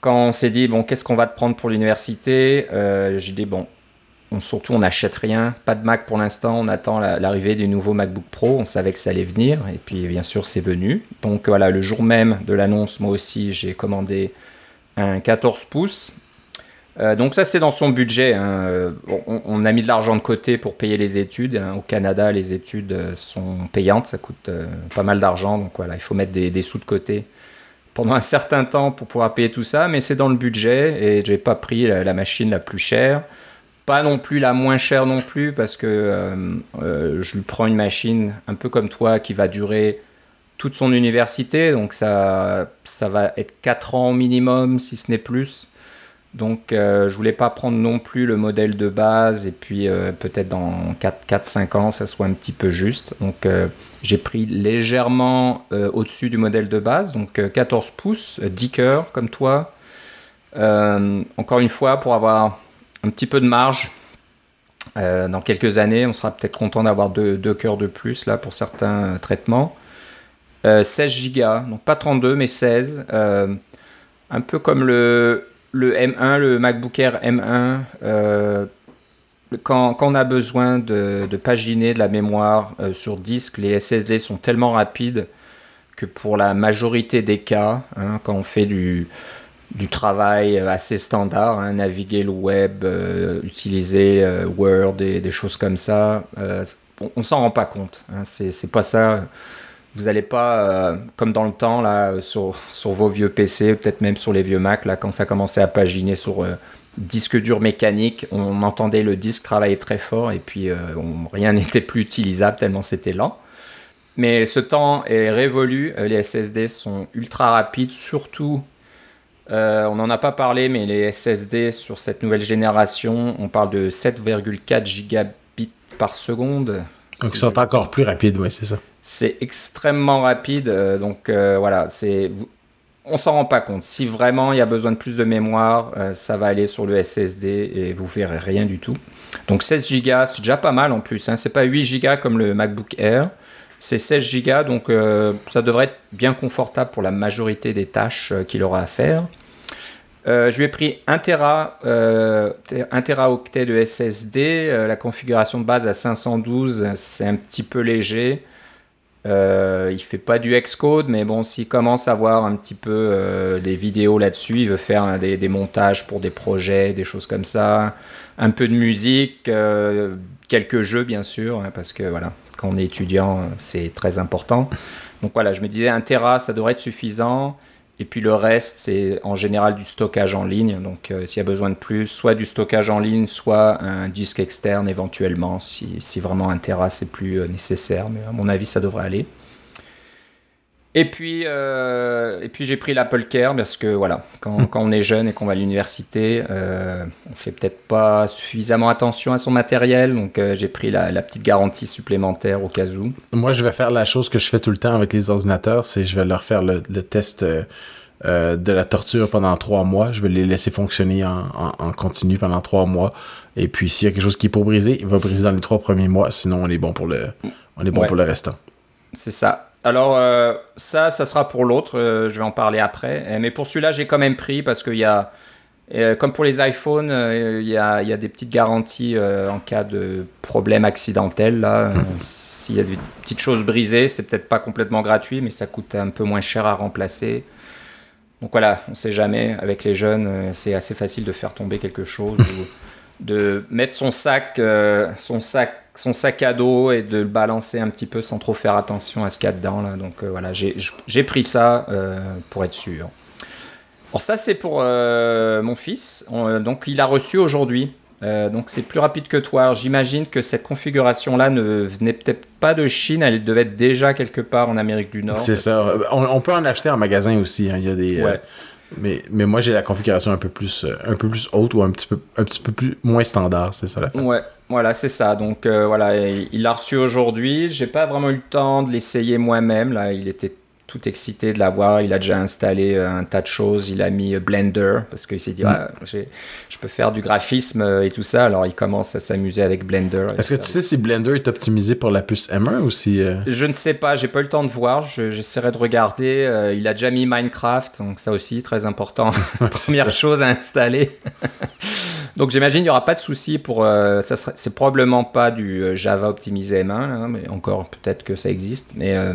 quand on s'est dit, bon, qu'est-ce qu'on va te prendre pour l'université euh, J'ai dit, bon, on, surtout on n'achète rien, pas de Mac pour l'instant, on attend l'arrivée des nouveaux MacBook Pro, on savait que ça allait venir, et puis bien sûr c'est venu. Donc voilà, le jour même de l'annonce, moi aussi j'ai commandé un 14 pouces euh, donc ça c'est dans son budget. Hein. Euh, on, a mis de l'argent de côté pour payer les études. Hein. Au Canada, les études euh, sont payantes, ça coûte pas mal d'argent. Donc voilà, il faut mettre des, sous de côté pendant un certain temps pour pouvoir payer tout ça. Mais c'est dans le budget et j'ai pas pris la, machine la plus chère. Pas non plus la moins chère non plus parce que je lui prends une machine un peu comme toi qui va durer toute son université. Donc ça, ça va être 4 ans au minimum si ce n'est plus. Donc euh, je voulais pas prendre non plus le modèle de base et puis euh, peut-être dans 4-5 ans ça soit un petit peu juste. Donc euh, j'ai pris légèrement au-dessus du modèle de base, donc 14 pouces, 10 cœurs comme toi. encore une fois pour avoir un petit peu de marge. dans quelques années, on sera peut-être content d'avoir deux, deux, cœurs de plus là pour certains traitements. 16 Go, donc pas 32 mais 16. un peu comme le, le M1, le MacBook Air M1, euh, quand, on a besoin de, paginer de la mémoire euh, sur disque, les SSD sont tellement rapides que pour la majorité des cas, hein, quand on fait du, travail assez standard, hein, naviguer le web, euh, utiliser Word et des choses comme ça, on, ne s'en rend pas compte. Hein, c'est pas ça vous n'allez pas, euh, comme dans le temps, là, sur, vos vieux PC, peut-être même sur les vieux Mac, là, quand ça commençait à paginer sur euh, disque dur mécanique, on entendait le disque travailler très fort et puis euh, rien [LAUGHS] n'était plus utilisable tellement c'était lent. Mais ce temps est révolu, les SSD sont ultra rapides, surtout, on n'en a pas parlé, mais les SSD sur cette nouvelle génération, on parle de 7,4 gigabits par seconde. Donc ils sont encore plus rapides, oui, c'est ça. C'est extrêmement rapide, euh, donc euh, voilà, c'est on s'en rend pas compte. Si vraiment il y a besoin de plus de mémoire, euh, ça va aller sur le SSD et vous verrez rien du tout. Donc 16 Go, c'est déjà pas mal en plus. Hein. C'est pas 8 Go comme le MacBook Air, c'est 16 Go, donc ça devrait être bien confortable pour la majorité des tâches qu'il aura à faire. je lui ai pris 1 Tera, 1 Teraoctet de SSD. la configuration de base à 512, c'est un petit peu léger. Euh, il fait pas du Xcode, mais bon, s'il commence à voir un petit peu euh, des vidéos là-dessus, il veut faire des, montages pour des projets, des choses comme ça, un peu de musique, euh, quelques jeux bien sûr, hein, parce que voilà, quand on est étudiant, c'est très important. Donc voilà, je me disais un Tera, ça devrait être suffisant. Et puis le reste, c'est en général du stockage en ligne. Donc euh, s'il y a besoin de plus, soit du stockage en ligne, soit un disque externe éventuellement, si, vraiment un Tera c'est plus euh, nécessaire. Mais à mon avis, ça devrait aller. Et puis, euh, et puis j'ai pris l'Apple Care parce que voilà, quand, Hmm. quand on est jeune et qu'on va à l'université, euh, on fait peut-être pas suffisamment attention à son matériel. Donc euh, j'ai pris la, la petite garantie supplémentaire au cas où. Moi, je vais faire la chose que je fais tout le temps avec les ordinateurs, c'est je vais leur faire le, le test euh, de la torture pendant trois mois. Je vais les laisser fonctionner en, en- en continu pendant trois mois. Et puis, s'il y a quelque chose qui est pour briser, il va briser dans les trois premiers mois. Sinon, on est bon pour le, on est bon Ouais. pour le restant. C'est ça. Alors euh, ça, ça sera pour l'autre. euh, je vais en parler après. Euh, Mais pour celui-là, j'ai quand même pris parce qu'il y a, euh, comme pour les iPhones, il y, a, des petites garanties en cas de problème accidentel. S'il y a des petites choses brisées, c'est peut-être pas complètement gratuit, mais ça coûte un peu moins cher à remplacer. Donc voilà, on sait jamais. Avec les jeunes, c'est assez facile de faire tomber quelque chose ou de mettre son sac, son sac, son sac à dos et de le balancer un petit peu sans trop faire attention à ce qu'il y a dedans. Là. Donc euh, voilà, j'ai pris ça euh, pour être sûr. Alors ça c'est pour euh, mon fils. On- donc il a reçu aujourd'hui. Donc c'est plus rapide que toi. J'imagine que cette configuration-là ne venait peut-être pas de Chine, elle devait être déjà quelque part en Amérique du Nord. C'est ça. On, on peut en acheter en magasin aussi. hein. Il y a des. Ouais. Mais, mais moi, j'ai la configuration un peu plus, euh, un peu plus haute ou un petit peu, un petit peu plus moins standard. C'est ça la Ouais, voilà, c'est ça. Donc euh, voilà, il il l'a reçu aujourd'hui. J'ai pas vraiment eu le temps de l'essayer moi-même. Là, il était tout excité de l'avoir. Il a déjà installé euh, un tas de choses. Il a mis euh, Blender parce qu'il s'est dit, Mm. Ah, je peux faire du graphisme euh, et tout ça. Alors il commence à s'amuser avec Blender. Est-ce que tu sais si Blender est optimisé pour la puce M1 ou si. euh, Je ne sais pas, j'ai pas eu le temps de voir. Je- J'essaierai de regarder. Il a déjà mis Minecraft, donc ça aussi très important. [LAUGHS] Première chose à installer. [LAUGHS] donc j'imagine il n'y aura pas de souci pour. euh, ça c'est probablement pas du Java optimisé M1, là, mais encore peut-être que ça existe. Mais euh,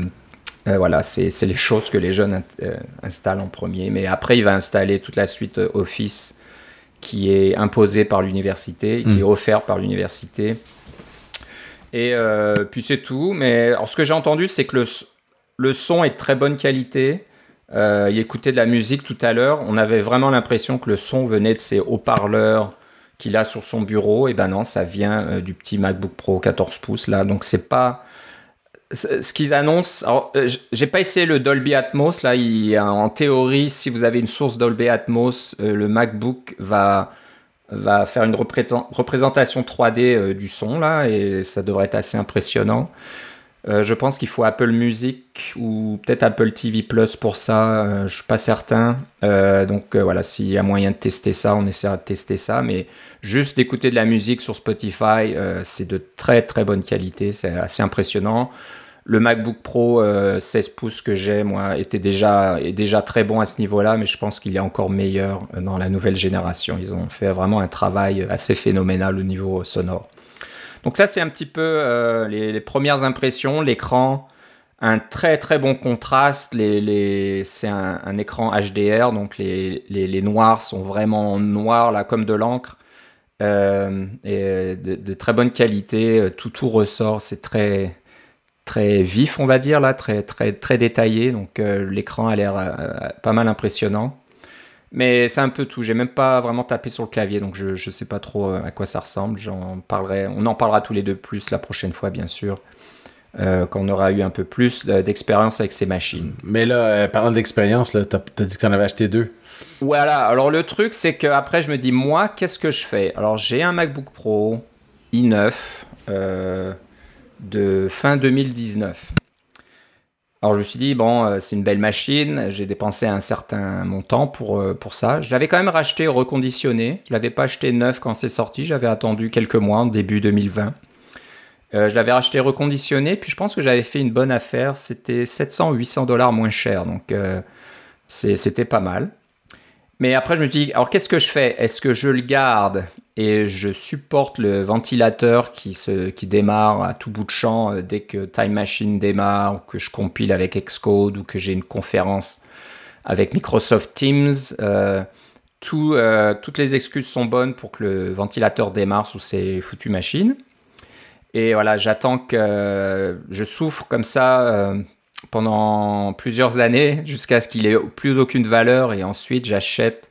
euh, voilà, c'est les choses que les jeunes in- euh, installent en premier. Mais après, il va installer toute la suite euh, Office qui est imposée par l'université, qui Mm. est offert par l'université. Et euh, puis c'est tout. Mais alors, ce que j'ai entendu, c'est que le, le son est de très bonne qualité. Il écoutait de la musique tout à l'heure. On avait vraiment l'impression que le son venait de ses haut-parleurs qu'il a sur son bureau. Et ben non, ça vient du petit MacBook Pro 14 pouces là. Donc c'est pas ce qu'ils annoncent. Alors euh, j'ai pas essayé le Dolby Atmos là. En théorie, si vous avez une source Dolby Atmos, euh, le MacBook va faire une représent- représentation 3D euh, du son là et ça devrait être assez impressionnant. Je pense qu'il faut Apple Music ou peut-être Apple TV Plus pour ça. euh, je suis pas certain. Donc voilà, s'il y a moyen de tester ça, on essaiera de tester ça. Mais juste d'écouter de la musique sur Spotify, c'est de très très bonne qualité. C'est assez impressionnant. Le MacBook Pro euh, 16 pouces que j'ai, moi, était déjà, est déjà très bon à ce niveau-là, mais je pense qu'il est encore meilleur euh, dans la nouvelle génération. Ils ont fait vraiment un travail assez phénoménal au niveau sonore. Donc ça, c'est un petit peu euh, les, premières impressions. L'écran, un très très bon contraste. C'est un, écran HDR, donc les, les, noirs sont vraiment noirs, là, comme de l'encre. Euh, et de, de très bonne qualité. Tout, tout ressort. C'est très très vif, on va dire, là, très, très, très détaillé. Donc euh, l'écran a l'air euh, pas mal impressionnant. Mais c'est un peu tout. J'ai même pas vraiment tapé sur le clavier, donc je, je sais pas trop euh, à quoi ça ressemble. J'en parlerai, on en parlera tous les deux plus la prochaine fois, bien sûr, euh, quand on aura eu un peu plus d'expérience avec ces machines. Mais là, euh, parlant d'expérience, t'as as dit que t'en avais acheté deux. Voilà, alors le truc, c'est que après je me dis, moi, qu'est-ce que je fais? Alors j'ai un MacBook Pro i9 euh, de fin 2019. Alors je me suis dit, bon, euh, c'est une belle machine, j'ai dépensé un certain montant pour, euh, ça. Je l'avais quand même racheté reconditionné, je l'avais pas acheté neuf quand c'est sorti, j'avais attendu quelques mois, en début 2020. Euh, je l'avais racheté reconditionné, puis je pense que j'avais fait une bonne affaire, c'était 700 ou 800 dollars moins cher, donc c'était pas mal. Mais après, je me suis dit, alors qu'est-ce que je fais? Est-ce que je le garde? Et je supporte le ventilateur qui, se, qui démarre à tout bout de champ euh, dès que Time Machine démarre, ou que je compile avec Xcode, ou que j'ai une conférence avec Microsoft Teams euh, euh, Toutes les excuses sont bonnes pour que le ventilateur démarre sous ces foutues machines. Et voilà, j'attends que je souffre comme ça pendant plusieurs années jusqu'à ce qu'il ait plus aucune valeur et ensuite j'achète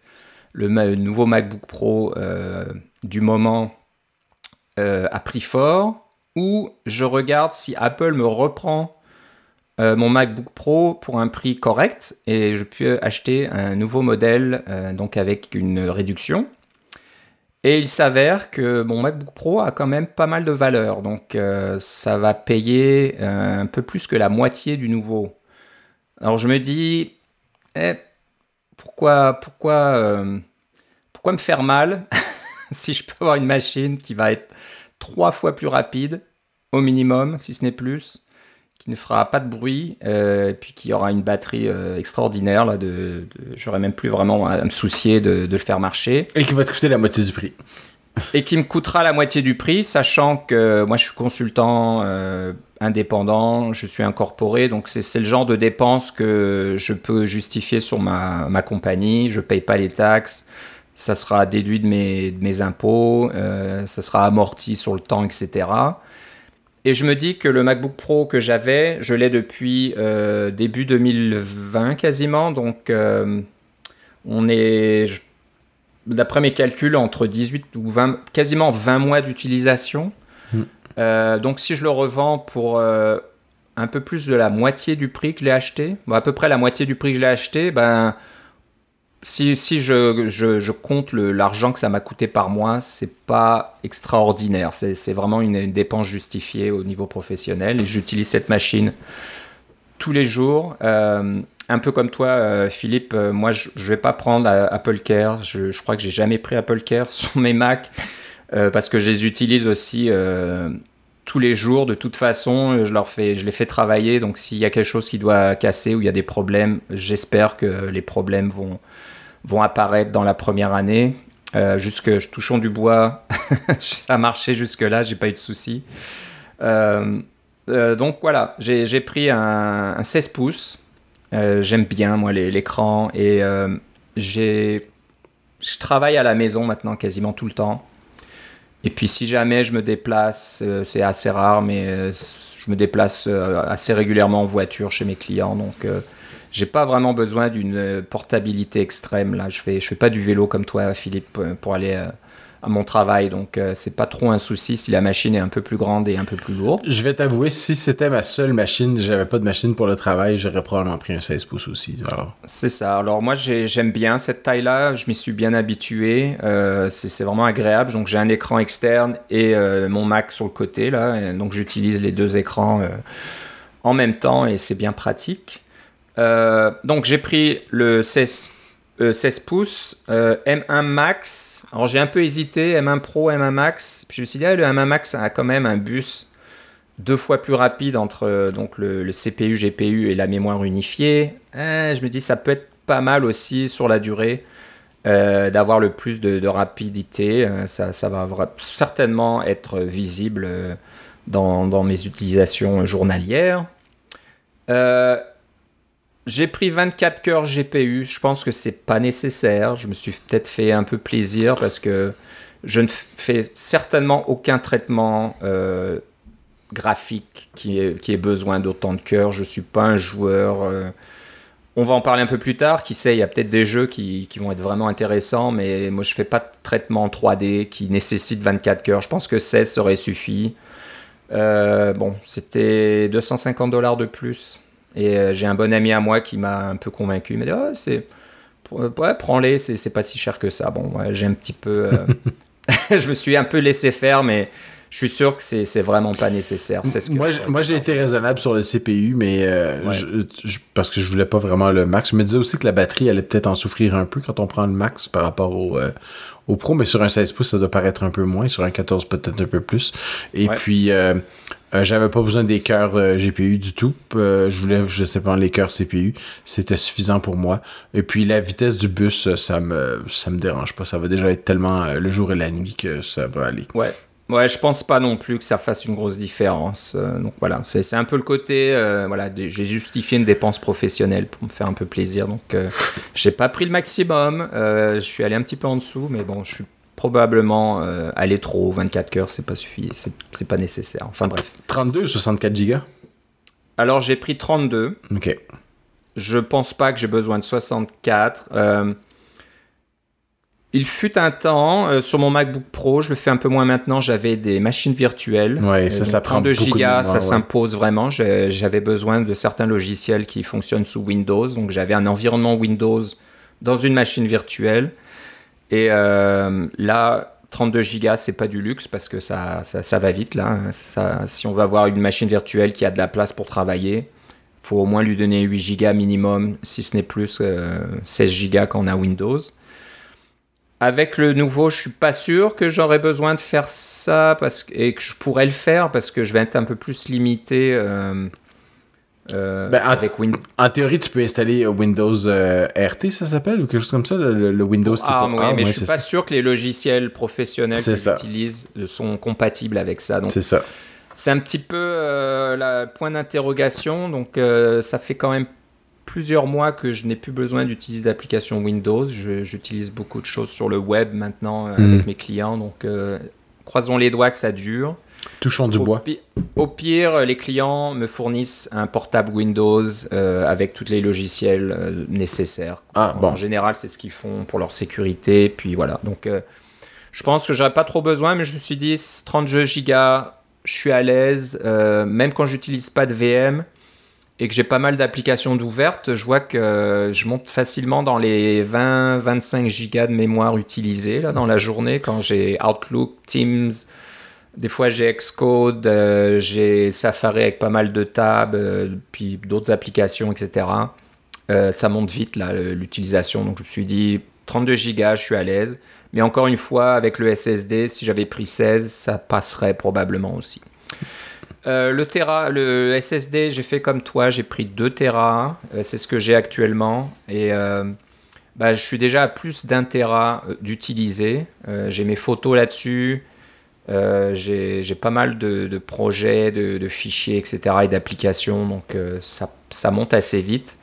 le nouveau MacBook Pro euh, du moment euh, à prix fort ou je regarde si Apple me reprend mon MacBook Pro pour un prix correct et je peux acheter un nouveau modèle donc avec une réduction. Et il s'avère que mon MacBook Pro a quand même pas mal de valeur, donc ça va payer un peu plus que la moitié du nouveau. Alors je me dis, eh, pourquoi, pourquoi, pourquoi me faire mal [LAUGHS] si je peux avoir une machine qui va être trois fois plus rapide, au minimum, si ce n'est plus, qui ne fera pas de bruit, euh, et puis qui aura une batterie euh, extraordinaire, là, de, j'aurais même plus vraiment à me soucier de, le faire marcher. Et qui va te coûter la moitié du prix. et qui me coûtera la moitié du prix, sachant que moi je suis consultant euh, indépendant, je suis incorporé, donc c'est le genre de dépenses que je peux justifier sur ma, ma compagnie, je paye pas les taxes, ça sera déduit de mes, mes impôts, euh, ça sera amorti sur le temps, etc. Et je me dis que le MacBook Pro que j'avais, je l'ai depuis euh, début 2020 quasiment, donc euh, on est, d'après mes calculs, entre 18 ou 20, quasiment 20 mois d'utilisation. Hmm. donc si je le revends pour un peu plus de la moitié du prix que je l'ai acheté, à peu près la moitié du prix que je l'ai acheté, ben si, si je, je, compte l'argent que ça m'a coûté par mois, c'est pas extraordinaire. C'est vraiment une, dépense justifiée au niveau professionnel. Et j'utilise cette machine tous les jours. Euh, un peu comme toi, euh, Philippe, euh, moi je, je vais pas prendre Apple Care. Je, je crois que j'ai jamais pris Apple Care sur mes Mac parce que je les utilise aussi tous les jours de toute façon. Je, leur fais, je les fais travailler. Donc s'il y a quelque chose qui doit casser ou il y a des problèmes, j'espère que les problèmes vont vont apparaître dans la première année. Euh, jusque touchons du bois, [LAUGHS] ça a marché jusque-là, j'ai pas eu de soucis. Euh, euh, donc voilà, j'ai pris un, 16 pouces. J'aime bien moi l'écran et j'ai je travaille à la maison maintenant quasiment tout le temps. Et puis si jamais je me déplace, c'est assez rare, mais je me déplace assez régulièrement en voiture chez mes clients. Donc j'ai pas vraiment besoin d'une euh, portabilité extrême. Là, je fais, je fais pas du vélo comme toi, Philippe, euh, pour aller euh, à mon travail. Donc, c'est pas trop un souci si la machine est un peu plus grande et un peu plus lourde. Je vais t'avouer, si c'était ma seule machine, j'avais pas de machine pour le travail, j'aurais probablement pris un 16 pouces aussi. C'est ça. Alors, moi, j'aime bien cette taille-là. Je m'y suis bien habitué. c'est vraiment agréable. Donc, j'ai un écran externe et mon Mac sur le côté. Là. donc, j'utilise les deux écrans en même temps et c'est bien pratique. Euh, donc j'ai pris le 16, 16 euh, pouces, euh, M1 Max. Alors j'ai un peu hésité, M1 Pro, M1 Max. Puis je me suis dit, ah, le M1 Max a quand même un bus deux fois plus rapide entre donc le, CPU, GPU et la mémoire unifiée. je me dis, ça peut être pas mal aussi sur la durée. d'avoir le plus de, rapidité. Ça, va certainement être visible dans, mes utilisations journalières. J'ai pris 24 cœurs GPU. Je pense que c'est pas nécessaire. Je me suis peut-être fait un peu plaisir parce que je ne fais certainement aucun traitement euh, graphique qui ait, besoin d'autant de cœurs. Je suis pas un joueur. Euh, on va en parler un peu plus tard. Qui sait, il y a peut-être des jeux qui, vont être vraiment intéressants, mais moi je fais pas de traitement 3D qui nécessite 24 cœurs. Je pense que 16 serait suffi. Euh, bon, c'était 250 dollars de plus. Et euh, j'ai un bon ami à moi qui m'a un peu convaincu. Il m'a dit oh, c'est, ouais, prends-les, c'est, pas si cher que ça. Bon, j'ai un petit peu. Euh, [LAUGHS] [LAUGHS] je me suis un peu laissé faire, mais je suis sûr que c'est vraiment pas nécessaire. Ce moi, moi j'ai été raisonnable sur le CPU, mais euh, parce que je voulais pas vraiment le max. Je me disais aussi que la batterie allait peut-être en souffrir un peu quand on prend le max par rapport au, au Pro, mais sur un 16 pouces, ça doit paraître un peu moins. Sur un 14, peut-être un peu plus. Et puis, euh, j'avais pas besoin des cœurs euh, GPU du tout. Euh, je voulais, je sais pas, les cœurs CPU. C'était suffisant pour moi. Et puis la vitesse du bus, ça me, ça me dérange pas. Ça va déjà être tellement le jour et la nuit que ça va aller. Ouais. Ouais, je pense pas non plus que ça fasse une grosse différence. donc voilà, c'est un peu le côté. voilà, j'ai justifié une dépense professionnelle pour me faire un peu plaisir. Donc [LAUGHS] j'ai pas pris le maximum. je suis allé un petit peu en dessous, mais bon, je suis probablement euh, aller trop. 24 cœurs, c'est pas suffisant, c'est pas nécessaire. Enfin bref. 32 ou 64 gigas? Alors j'ai pris 32. Ok. Je pense pas que j'ai besoin de 64. Euh, Il fut un temps, euh, sur mon MacBook Pro, je le fais un peu moins maintenant, j'avais des machines virtuelles. Ouais, ça, ça prend 32 beaucoup de gigas, ça ouais. s'impose vraiment. J'avais besoin de certains logiciels qui fonctionnent sous Windows, donc j'avais un environnement Windows dans une machine virtuelle. Et euh, là, 32 gigas, c'est pas du luxe parce que ça, ça, va vite là. Si on veut avoir une machine virtuelle qui a de la place pour travailler, faut au moins lui donner 8 gigas minimum, si ce n'est plus, euh, 16 gigas quand on a Windows. Avec le nouveau, je suis pas sûr que j'aurais besoin de faire ça parce que, et que je pourrais le faire parce que je vais être un peu plus limité euh, euh, Ben, en- avec Windows. En théorie, tu peux installer Windows euh, RT, ça s'appelle, ou quelque chose comme ça, le, le- Windows type Ah, oui, A, mais ouais, je suis pas ça. sûr que les logiciels professionnels que j'utilise euh, sont compatibles avec ça. C'est ça. c'est un petit peu euh, le point d'interrogation. Donc euh, ça fait quand même plusieurs mois que je n'ai plus besoin d'utiliser d'application Windows. J'utilise beaucoup de choses sur le web maintenant euh, Mm. avec mes clients. Donc euh, croisons les doigts que ça dure. Touchons du Au, bois. pi- au pire, les clients me fournissent un portable Windows euh, avec tous les logiciels euh, nécessaires. Ah, En- bon. En général, c'est ce qu'ils font pour leur sécurité. Puis voilà. Donc, euh, je pense que j'aurais pas trop besoin, mais je me suis dit 32 gigas, je suis à l'aise. Même quand j'utilise pas de VM et que j'ai pas mal d'applications d'ouvertes, je vois que je monte facilement dans les 20-25 gigas de mémoire utilisés là, dans la journée quand j'ai Outlook, Teams. Des fois, j'ai Xcode, euh, j'ai Safari avec pas mal de tabs, euh, puis d'autres applications, etc. Euh, ça monte vite, là, l'utilisation. Donc, je me suis dit, 32 gigas, je suis à l'aise. Mais encore une fois, avec le SSD, si j'avais pris 16, ça passerait probablement aussi. Le, Tera, le SSD, j'ai fait comme toi, j'ai pris 2 Tera. C'est ce que j'ai actuellement. Et bah, je suis déjà à plus d'un Tera d'utiliser. J'ai mes photos là-dessus. Euh, j'ai pas mal de, projets, de, fichiers, etc. et d'applications, donc euh, ça, monte assez vite.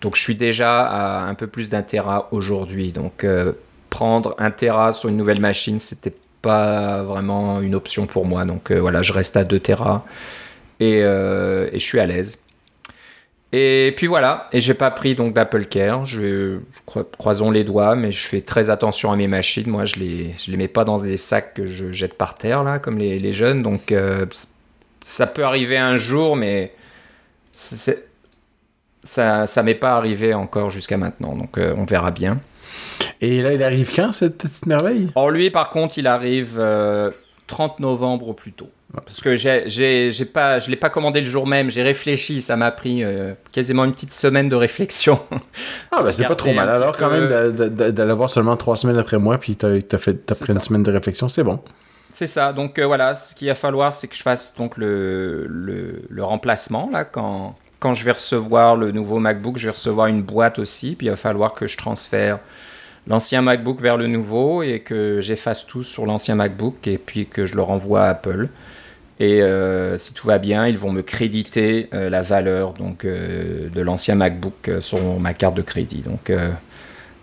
Donc je suis déjà à un peu plus d'un Tera aujourd'hui. Donc euh, prendre un Tera sur une nouvelle machine, c'était pas vraiment une option pour moi. Donc voilà, je reste à 2 Tera et, et je suis à l'aise. Et puis voilà, et j'ai pas pris donc d'Apple Care. Je, je crois- croisons les doigts, mais je fais très attention à mes machines. Moi, je les, je les mets pas dans des sacs que je jette par terre là, comme les, les jeunes. Donc euh, ça peut arriver un jour, mais ça, ça m'est pas arrivé encore jusqu'à maintenant. Donc euh, on verra bien. Et là, il arrive quand, cette petite merveille? Or lui, par contre, il arrive euh, 30 novembre au plus tôt. Parce que j'ai, j'ai, j'ai pas, je l'ai pas commandé le jour même. J'ai réfléchi. Ça m'a pris euh, quasiment une petite semaine de réflexion. [LAUGHS] Ah, ben c'est pas trop mal. Alors, quand peu. même, d'a- d'a- d'a- d'aller voir seulement trois semaines après moi, puis t'as as fait t'as pris une semaine de réflexion, c'est bon. C'est ça. Donc euh, voilà, ce qu'il va falloir, c'est que je fasse donc le, le, le remplacement là quand quand je vais recevoir le nouveau MacBook, je vais recevoir une boîte aussi. Puis il va falloir que je transfère l'ancien MacBook vers le nouveau et que j'efface tout sur l'ancien MacBook et puis que je le renvoie à Apple. Et euh, si tout va bien, ils vont me créditer euh, la valeur donc euh, de l'ancien MacBook sur ma carte de crédit. Donc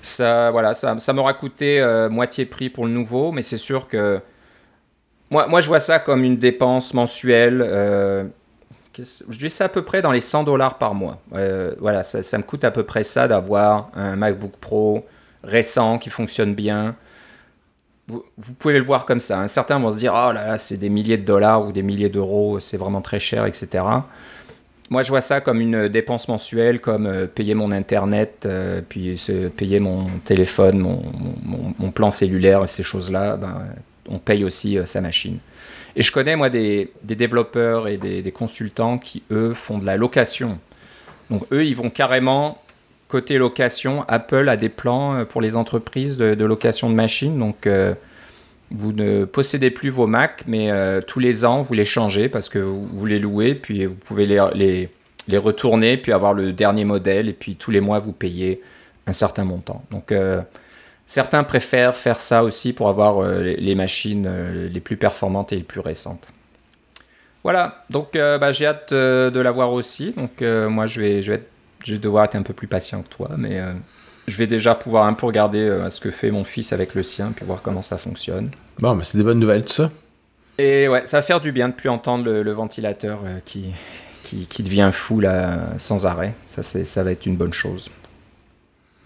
ça, voilà, ça, ça m'aura coûté moitié prix pour le nouveau, mais c'est sûr que moi, moi, je vois ça comme une dépense mensuelle. je dis ça à peu près dans les 100 dollars par mois. Voilà, ça, ça me coûte à peu près ça d'avoir un MacBook Pro récent qui fonctionne bien. Vous, pouvez le voir comme ça. hein. Certains vont se dire Oh là là, c'est des milliers de dollars ou des milliers d'euros, c'est vraiment très cher, etc. Moi, je vois ça comme une dépense mensuelle, comme euh, payer mon internet, euh, puis payer mon téléphone, mon, plan cellulaire et ces choses-là. Ben, on paye aussi euh, sa machine. Et je connais, moi, des, des développeurs et des, des consultants qui, eux, font de la location. Donc, eux, ils vont carrément, côté location, Apple a des plans euh, pour les entreprises de, location de machines. Donc, euh, vous ne possédez plus vos Mac, mais euh, tous les ans, vous les changez parce que vous, les louez, puis vous pouvez les, retourner, puis avoir le dernier modèle, et puis tous les mois, vous payez un certain montant. Donc, certains préfèrent faire ça aussi pour avoir les, machines les plus performantes et les plus récentes. Voilà, donc bah, j'ai hâte de l'avoir aussi. Donc, moi, je, vais être- je vais devoir être un peu plus patient que toi, mais euh, je vais déjà pouvoir un peu regarder euh, ce que fait mon fils avec le sien, puis voir comment ça fonctionne. Bon, mais c'est des bonnes nouvelles, tout ça. Et ouais, ça va faire du bien de plus entendre le, le ventilateur euh, qui, qui, qui devient fou là, sans arrêt. Ça, c'est, ça va être une bonne chose.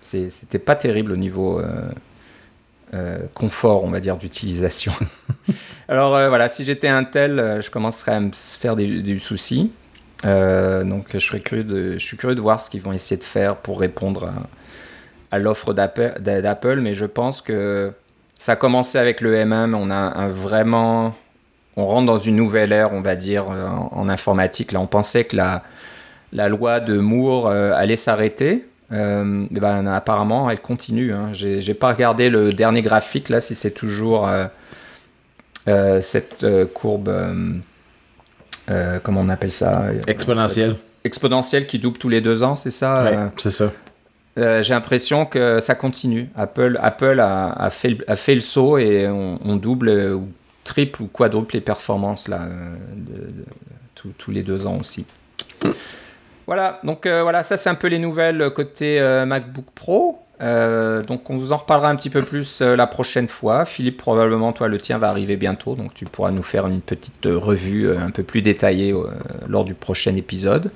C'était pas terrible au niveau confort, on va dire, d'utilisation. [LAUGHS] Alors voilà, si j'étais un tel, je commencerais à me faire des, des soucis. Donc je, suis curieux de voir ce qu'ils vont essayer de faire pour répondre à, l'offre d'Apple, mais je pense que ça a commencé avec le M1, on a vraiment, on rentre dans une nouvelle ère, on va dire, euh, en, informatique. Là, on pensait que la, la loi de Moore euh, allait s'arrêter. Euh, ben, apparemment, elle continue. Hein. J'ai pas regardé le dernier graphique là, si c'est toujours cette courbe, comment on appelle ça? Exponentielle. Exponentielle qui double tous les deux ans, c'est ça? Ouais, C'est ça. Euh, j'ai l'impression que ça continue. Apple, Apple a, fait, a fait le saut et on, double ou triple ou quadruple les performances là, euh, de, tous les deux ans aussi. Voilà, donc euh, voilà, ça c'est un peu les nouvelles côté MacBook Pro. Donc on vous en reparlera un petit peu plus la prochaine fois. Philippe, probablement toi le tien va arriver bientôt, donc tu pourras nous faire une petite revue un peu plus détaillée lors du prochain épisode.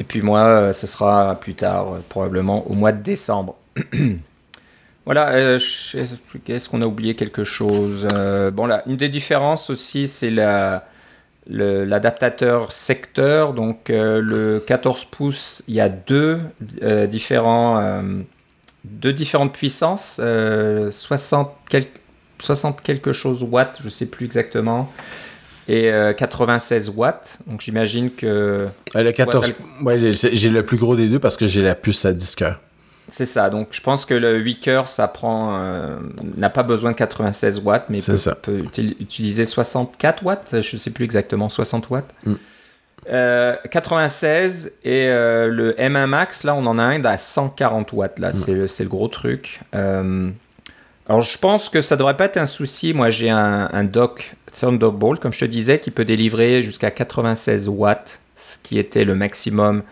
Et puis moi, euh, ce sera plus tard, euh, probablement au mois de décembre. [CLEARS THROAT] voilà, euh, est-ce qu'on a oublié quelque chose Bon là, une des différences aussi, c'est l'adaptateur secteur. Donc le 14 pouces, il y a deux, différents, deux différentes puissances, 60, 60 quelque chose watts, je ne sais plus exactement et 96 euh, watts. Donc j'imagine que. le 14. Ouais, j'ai le plus gros des deux parce que j'ai la puce à 10 cœurs. C'est ça. Donc je pense que le 8 cœurs, ça prend. Euh, n'a pas besoin de 96 watts, mais peut, ça. peut utiliser 64 watts. Je ne sais plus exactement, 60 watts. 96 mm. Euh, et le M1 Max, là on en a un à 140 watts. Là, mm. c'est le, gros truc. alors je pense que ça devrait pas être un souci. Moi j'ai un, un dock Thunderbolt, comme je te disais, qui peut délivrer jusqu'à 96 watts, ce qui était le maximum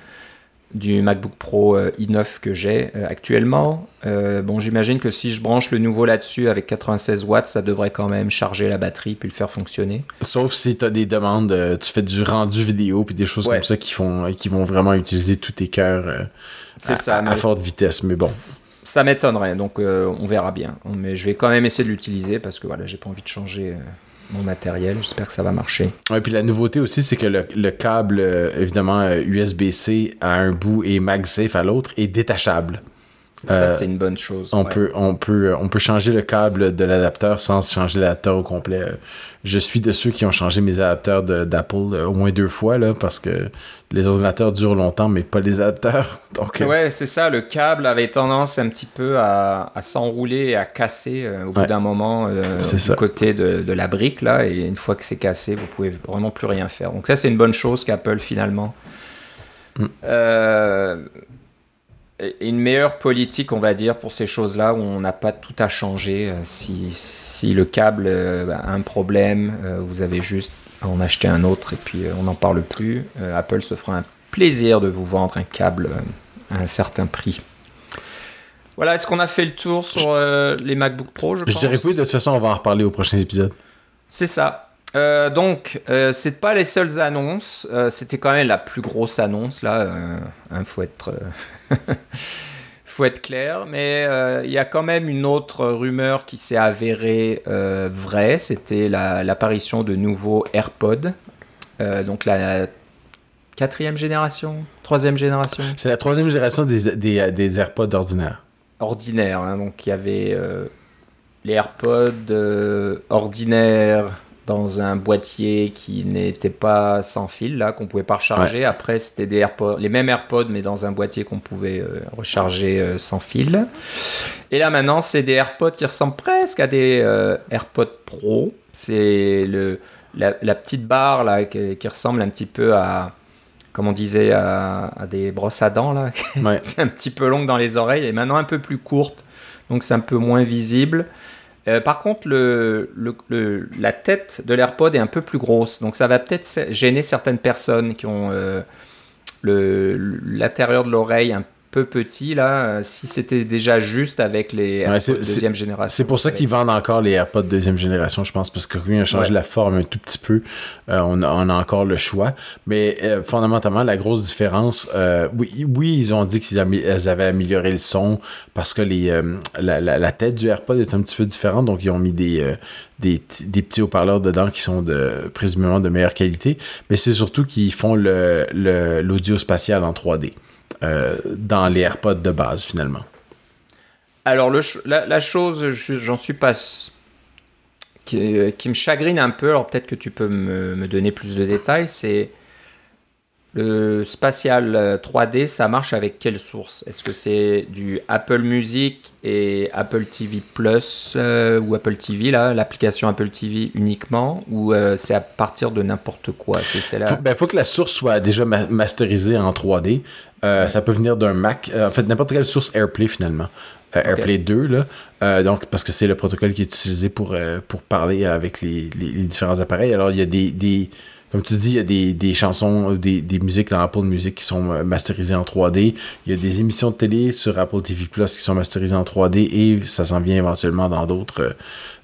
du MacBook Pro euh, i9 que j'ai euh, actuellement. Euh, bon, j'imagine que si je branche le nouveau là-dessus avec 96 watts, ça devrait quand même charger la batterie puis le faire fonctionner. Sauf si tu as des demandes, tu fais du rendu vidéo puis des choses comme ça qui, font, qui vont vraiment utiliser tous tes cœurs à, ça, à, forte vitesse. Mais bon. Ça m'étonnerait, donc on verra bien. Mais je vais quand même essayer de l'utiliser parce que voilà, j'ai pas envie de changer mon matériel. J'espère que ça va marcher. Et puis la nouveauté aussi, c'est que le, câble, euh, évidemment, USB-C à un bout et MagSafe à l'autre est détachable. Ça, euh, c'est une bonne chose. On, peut, on, peut, on peut changer le câble de l'adapteur sans changer l'adapteur au complet. Je suis de ceux qui ont changé mes adapteurs d'Apple euh, au moins deux fois, là, parce que les ordinateurs durent longtemps, mais pas les adapteurs. [LAUGHS] Donc, euh, Ouais, c'est ça. Le câble avait tendance un petit peu à, s'enrouler et à casser au bout d'un moment du côté de, la brique. Là, et une fois que c'est cassé, vous pouvez vraiment plus rien faire. Donc ça, c'est une bonne chose qu'Apple, finalement. Mm. Euh, une meilleure politique, on va dire, pour ces choses-là où on n'a pas tout à changer. Euh, si, si le câble euh, a un problème, euh, vous avez juste à en acheter un autre et puis on n'en parle plus. Apple se fera un plaisir de vous vendre un câble à un certain prix. Voilà, est-ce qu'on a fait le tour sur les MacBook Pro Je, je dirais que oui, de toute façon, on va en reparler au prochain épisode. C'est ça. Euh, donc, euh, c'est pas les seules annonces. C'était quand même la plus grosse annonce là. Il hein, faut être, [LAUGHS] faut être clair. Mais il y a quand même une autre rumeur qui s'est avérée vraie. C'était l'apparition de nouveaux AirPods. donc la quatrième génération, troisième génération. C'est la troisième génération des, des, des AirPods ordinaires. Ordinaires. Hein. donc il y avait les AirPods ordinaires dans un boîtier qui n'était pas sans fil, là, qu'on pouvait pas recharger. Après, c'était des AirPods, les mêmes AirPods, mais dans un boîtier qu'on pouvait euh, recharger euh, sans fil. Et là, maintenant, c'est des AirPods qui ressemblent presque à des euh, AirPods Pro. C'est le, la, petite barre, là, qui, ressemble un petit peu à, comme on disait, à, des brosses à dents, là. [LAUGHS] c'est un petit peu longue dans les oreilles, et maintenant un peu plus courte. Donc, c'est un peu moins visible. Euh, par contre, la tête de l'AirPod est un peu plus grosse, donc ça va peut-être gêner certaines personnes qui ont euh, l'intérieur de l'oreille un peu petit là, euh, si c'était déjà juste avec les Ouais, AirPods deuxième génération. C'est pour ça qu'ils vendent encore les AirPods deuxième génération, je pense, parce que lui a changé Ouais. la forme un tout petit peu. Euh, on, a, on a encore le choix. Mais euh, fondamentalement, la grosse différence, oui, oui, ils ont dit qu'ils avaient amélioré le son parce que les, la, la- la tête du AirPod est un petit peu différente. Donc, ils ont mis des, des, des petits haut-parleurs dedans qui sont de, présumément de meilleure qualité. Mais c'est surtout qu'ils font le- le- l'audio spatial en 3D. Euh, dans les AirPods de base, finalement. Alors, le la, la chose, je- j'en suis pas. Qui, euh, qui me chagrine un peu, alors peut-être que tu peux me, me donner plus de détails, c'est le spatial euh, 3D, ça marche avec quelle source? Est-ce que c'est du Apple Music et Apple TV Plus euh, ou Apple TV, là, l'application Apple TV uniquement, ou euh, c'est à partir de n'importe quoi? C'est Faut, ben, faut que la source soit déjà ma- masterisée en 3D. Euh, Ça peut venir d'un Mac. Euh, en fait, n'importe quelle source AirPlay finalement. Euh, AirPlay 2, là. Euh, donc, parce que c'est le protocole qui est utilisé pour, euh, pour parler avec les, les- les différents appareils. Alors, il y a des. des- comme tu dis, il y a des, des chansons, des, des musiques dans Apple Music qui sont euh, masterisées en 3D. Il y a des émissions de télé sur Apple TV Plus qui sont masterisées en 3D et ça s'en vient éventuellement dans d'autres euh,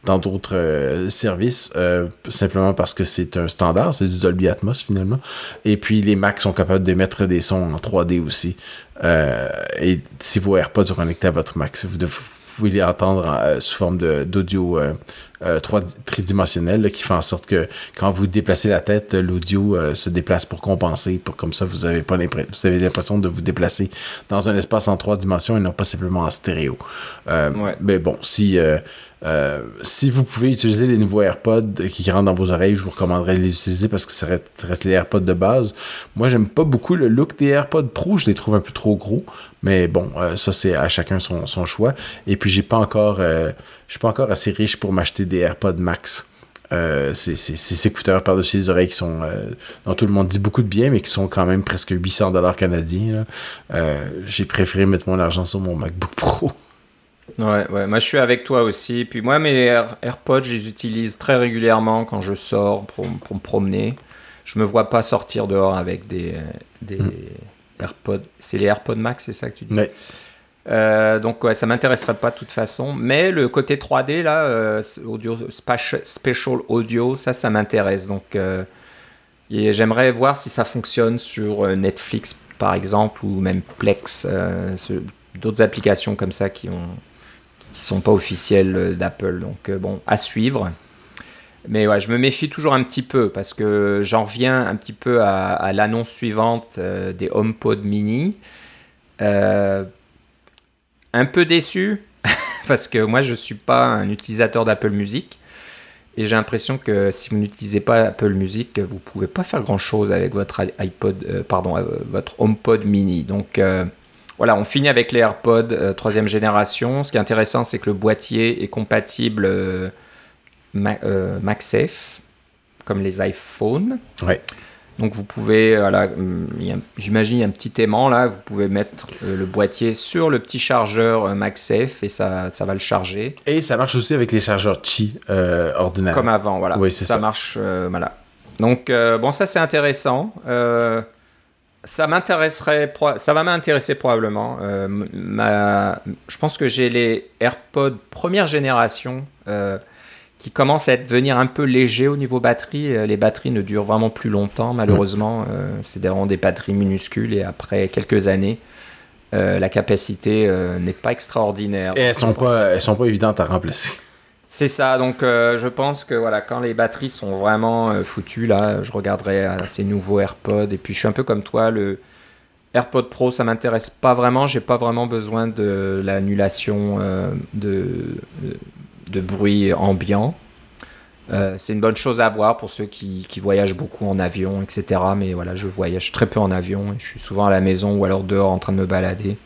dans d'autres euh, services, euh, simplement parce que c'est un standard, c'est du Dolby Atmos finalement. Et puis les Macs sont capables d'émettre des sons en 3D aussi. Euh, et si vos AirPods sont connectés à votre Mac, vous, devez- pouvez les entendre euh, sous forme d'audio euh, euh, tridimensionnel là, qui fait en sorte que quand vous déplacez la tête, l'audio se déplace pour compenser, pour comme ça vous avez pas vous avez l'impression de vous déplacer dans un espace en trois dimensions et non pas simplement en stéréo. Ouais. Mais bon, si euh, si vous pouvez utiliser les nouveaux AirPods qui rentrent dans vos oreilles, je vous recommanderais de les utiliser parce que ça reste, les AirPods de base. Moi, j'aime pas beaucoup le look des AirPods Pro, je les trouve un peu trop gros, mais bon, euh, ça c'est à chacun son, choix. Et puis j'ai pas encore, euh, suis pas encore assez riche pour m'acheter des AirPods Max. C'est ces écouteurs par-dessus les oreilles qui sont, dont tout le monde dit beaucoup de bien, mais qui sont quand même presque 800 dollars canadiens. j'ai préféré mettre mon argent sur mon MacBook Pro. [LAUGHS] Ouais, ouais, moi je suis avec toi aussi. Puis moi, mes Air- AirPods, je les utilise très régulièrement quand je sors pour, pour me promener. Je me vois pas sortir dehors avec des, euh, des Mm. AirPods. C'est les AirPods Max, c'est ça que tu dis Ouais. Euh, donc ouais, ça m'intéresserait pas de toute façon. Mais le côté 3D là, euh, audio special audio, ça, ça m'intéresse. Donc euh, et j'aimerais voir si ça fonctionne sur euh, Netflix par exemple ou même Plex, d'autres applications comme ça qui ont qui sont pas officielles euh, d'Apple. Donc euh, bon, à suivre. Mais ouais, je me méfie toujours un petit peu parce que j'en reviens un petit peu à, l'annonce suivante euh, des HomePod mini. Un peu déçu [LAUGHS] parce que moi je suis pas un utilisateur d'Apple Music et j'ai l'impression que si vous n'utilisez pas Apple Music, vous pouvez pas faire grand chose avec votre iPod, pardon, votre HomePod mini. Donc voilà, on finit avec les AirPods euh, troisième génération. Ce qui est intéressant, c'est que le boîtier est compatible euh, Ma- euh, MagSafe, comme les iPhones. Ouais. Donc vous pouvez, voilà, hum, j'imagine il y a un petit aimant là, vous pouvez mettre euh, le boîtier sur le petit chargeur euh, MagSafe et ça, ça va le charger. Et ça marche aussi avec les chargeurs Qi euh, ordinaires. Comme avant, voilà. Oui, c'est ça, ça. marche, voilà. Donc, bon, ça c'est intéressant. Ça m'intéresserait, ça va m'intéresser probablement. Euh, ma- je pense que j'ai les AirPods première génération euh, qui commencent à devenir un peu légers au niveau batterie. Euh, Les batteries ne durent vraiment plus longtemps, malheureusement. Euh, c'est vraiment des batteries minuscules et après quelques années, la capacité n'est pas extraordinaire. Et elles sont pas, elles sont pas évidentes à remplacer. C'est ça, donc euh, je pense que voilà, quand les batteries sont vraiment euh, foutues, là, je regarderai ces nouveaux AirPods. Et puis je suis un peu comme toi, le AirPod Pro, ça m'intéresse pas vraiment. J'ai pas vraiment besoin de l'annulation euh, de, bruit ambiant. C'est une bonne chose à voir pour ceux qui, qui voyagent beaucoup en avion, etc. Mais voilà, je voyage très peu en avion. Et je suis souvent à la maison ou alors dehors en train de me balader.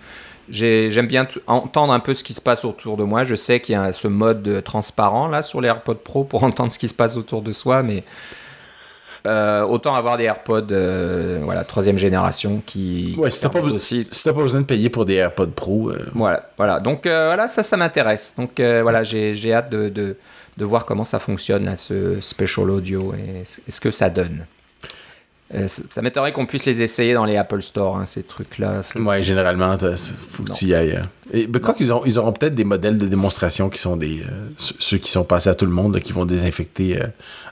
J'ai- J'aime bien entendre un peu ce qui se passe autour de moi. Je sais qu'il y a ce mode de transparent là sur les AirPods Pro pour [LAUGHS] entendre ce qui se passe autour de soi, mais euh, autant avoir des AirPods euh, voilà troisième génération qui Ouais, si t'as pas, besoin- aussi si t'as pas besoin de payer pour des AirPods Pro, euh, voilà, voilà. Donc euh, voilà, ça, ça m'intéresse. Donc euh, voilà, j'ai hâte de, de, de voir comment ça fonctionne, là, ce special audio, et ce que ça donne. Euh, ça m'étonnerait qu'on puisse les essayer dans les Apple Store, hein, ces trucs-là. Ouais, généralement, faut que tu y ailles. euh. Et, ben, quoi qu'ils ont, ils auront peut-être des modèles de démonstration qui sont des. euh, ceux qui sont passés à tout le monde, là, qui vont désinfecter euh,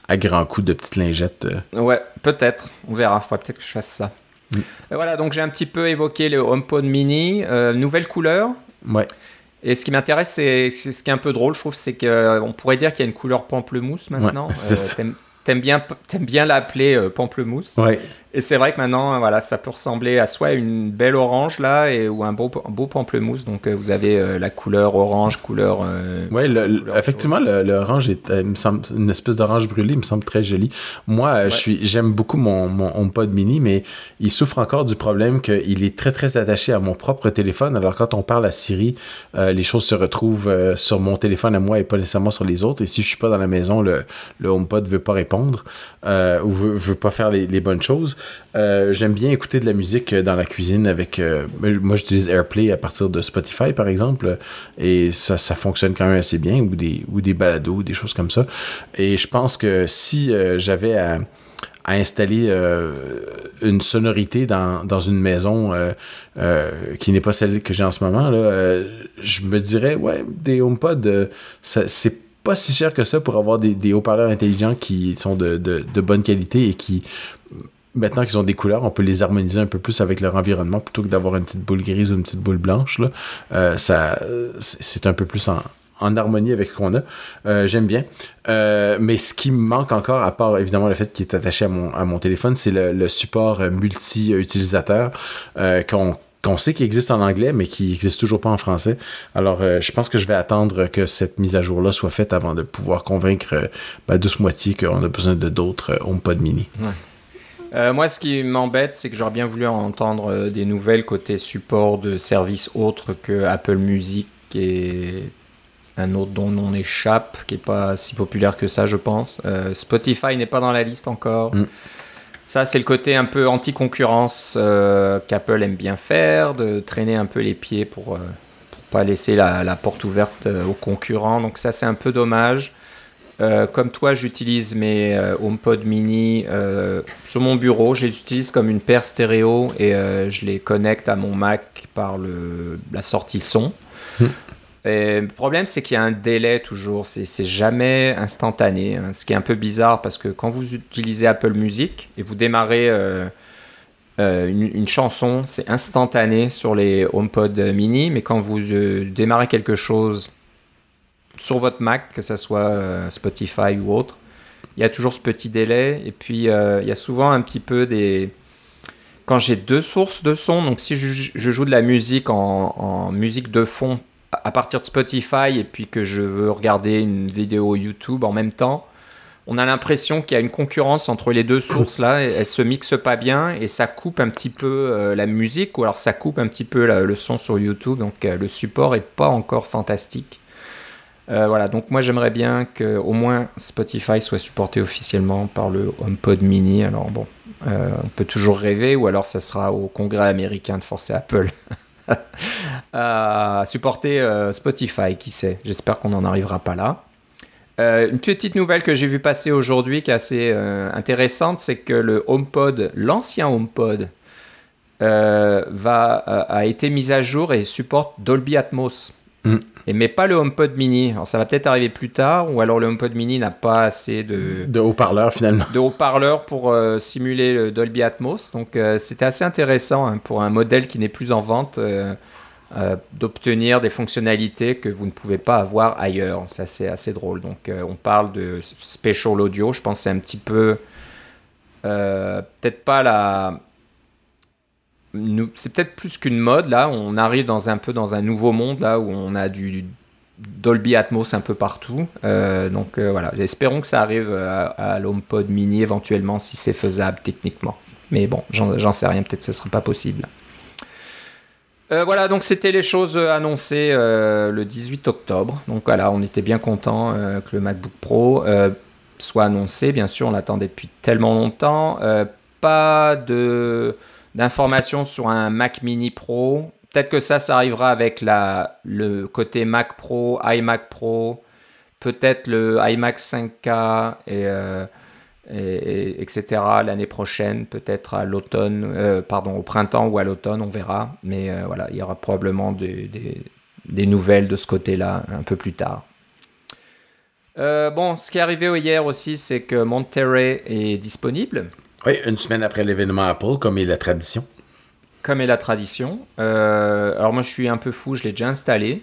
à grands coups de petites lingettes. euh. Ouais, peut-être. On verra. Faudra peut-être que je fasse ça. Mm. Voilà, donc j'ai un petit peu évoqué le HomePod Mini, nouvelle couleur. Ouais. Et ce qui m'intéresse, c'est c'est ce qui est un peu drôle, je trouve, c'est qu'on pourrait dire qu'il y a une couleur pamplemousse maintenant. Ouais, c'est ça. T'aimes bien, l'appeler euh, pamplemousse. Et c'est vrai que maintenant, voilà, ça peut ressembler à soit une belle orange là, et, ou un beau, un beau pamplemousse. Donc euh, vous avez euh, la couleur orange, couleur. euh, Ouais, le- le- couleur effectivement, l'orange est euh, me semble, une espèce d'orange brûlé, il me semble très joli. Moi, je suis, j'aime beaucoup mon, mon HomePod mini, mais il souffre encore du problème qu'il est très très attaché à mon propre téléphone. Alors quand on parle à Siri, les choses se retrouvent sur mon téléphone à moi et pas nécessairement sur les autres. Et si je suis pas dans la maison, le, le HomePod veut pas répondre ou veut, veut pas faire les, les bonnes choses. Euh, j'aime bien écouter de la musique euh, dans la cuisine avec. euh, moi, j'utilise AirPlay à partir de Spotify, par exemple, et ça, fonctionne quand même assez bien, ou des, ou des balados, des choses comme ça. Et je pense que si j'avais à, installer une sonorité dans, dans une maison qui n'est pas celle que j'ai en ce moment, là, je me dirais, ouais, des HomePod, c'est pas si cher que ça pour avoir des, haut-parleurs intelligents qui sont de, de bonne qualité et qui, maintenant qu'ils ont des couleurs, on peut les harmoniser un peu plus avec leur environnement plutôt que d'avoir une petite boule grise ou une petite boule blanche. Euh, c'est un peu plus en, harmonie avec ce qu'on a. Euh, J'aime bien. Euh, mais ce qui me manque encore, à part évidemment le fait qu'il est attaché à mon, téléphone, c'est le, support multi-utilisateur qu'on sait qu'il existe en anglais, mais qui n'existe toujours pas en français. Alors, je pense que je vais attendre que cette mise à jour-là soit faite avant de pouvoir convaincre euh, douce moitié qu'on a besoin de d'autres HomePod mini. Euh, moi, ce qui m'embête, c'est que j'aurais bien voulu entendre euh, des nouvelles côté support de services autres que Apple Music et un autre dont on échappe, qui est pas si populaire que ça, je pense. Euh, Spotify n'est pas dans la liste encore. Mm. Ça, c'est le côté un peu anti-concurrence qu'Apple aime bien faire, de traîner un peu les pieds pour, pour pas laisser la, la porte ouverte aux concurrents. Donc ça, c'est un peu dommage. Euh, comme toi, j'utilise mes euh, HomePod mini euh, sur mon bureau. Je les utilise comme une paire stéréo et euh, je les connecte à mon Mac par le, la sortie son. Hmm. Et le problème, c'est qu'il y a un délai toujours. C'est c'est jamais instantané. hein. Ce qui est un peu bizarre parce que quand vous utilisez Apple Music et vous démarrez euh, une, une chanson, c'est instantané sur les HomePod mini. Mais quand vous euh, démarrez quelque chose sur votre Mac, que ce soit euh, Spotify ou autre, il y a toujours ce petit délai. Et puis, euh, il y a souvent un petit peu des... Quand j'ai deux sources de son, donc si je, joue de la musique en, musique de fond à partir de Spotify et puis que je veux regarder une vidéo YouTube en même temps, on a l'impression qu'il y a une concurrence entre les deux sources là, elles se mixent pas bien et ça coupe un petit peu euh, la musique ou alors ça coupe un petit peu le son sur YouTube, donc le support est pas encore fantastique. Euh, voilà, donc moi j'aimerais bien que au moins Spotify soit supporté officiellement par le HomePod Mini. Alors bon, euh, on peut toujours rêver, ou alors ça sera au Congrès américain de forcer Apple [LAUGHS] à supporter euh, Spotify, qui sait. J'espère qu'on n'en arrivera pas là. Une petite nouvelle que j'ai vu passer aujourd'hui qui est assez intéressante, c'est que le HomePod, l'ancien HomePod, va, a été mis à jour et supporte Dolby Atmos. Mm. Et mais pas le HomePod Mini. Alors ça va peut-être arriver plus tard, ou alors le HomePod Mini n'a pas assez de, De haut-parleurs, finalement. de haut-parleurs pour euh, simuler le Dolby Atmos. Donc euh, c'était assez intéressant hein, pour un modèle qui n'est plus en vente euh, d'obtenir des fonctionnalités que vous ne pouvez pas avoir ailleurs. Ça c'est assez drôle. Donc euh, on parle de spatial audio. Je pense que c'est un petit peu euh, peut-être pas la c'est peut-être plus qu'une mode là. On arrive dans un peu dans un nouveau monde là où on a du Dolby Atmos un peu partout. Euh, donc euh, voilà, espérons que ça arrive à, à l'HomePod Mini éventuellement si c'est faisable techniquement. Mais bon, j'en sais rien, peut-être que ce sera pas possible. Euh, voilà, donc c'était les choses euh, annoncées euh, le 18 octobre. Donc voilà, on était bien content euh, que le MacBook Pro euh, soit annoncé. Bien sûr, on l'attendait depuis tellement longtemps. Euh, pas de d'informations sur un Mac Mini Pro. Peut-être que ça, ça arrivera avec le côté Mac Pro, iMac Pro, peut-être le iMac 5K et, euh, et, etc. l'année prochaine, peut-être à l'automne, pardon, au printemps ou à l'automne, on verra. Mais voilà, il y aura probablement des, des nouvelles de ce côté-là un peu plus tard. bon, ce qui est arrivé hier aussi, c'est que Monterey est disponible. Oui, une semaine après l'événement Apple, comme est la tradition. Comme est la tradition. Euh, alors moi, je suis un peu fou, je l'ai déjà installé.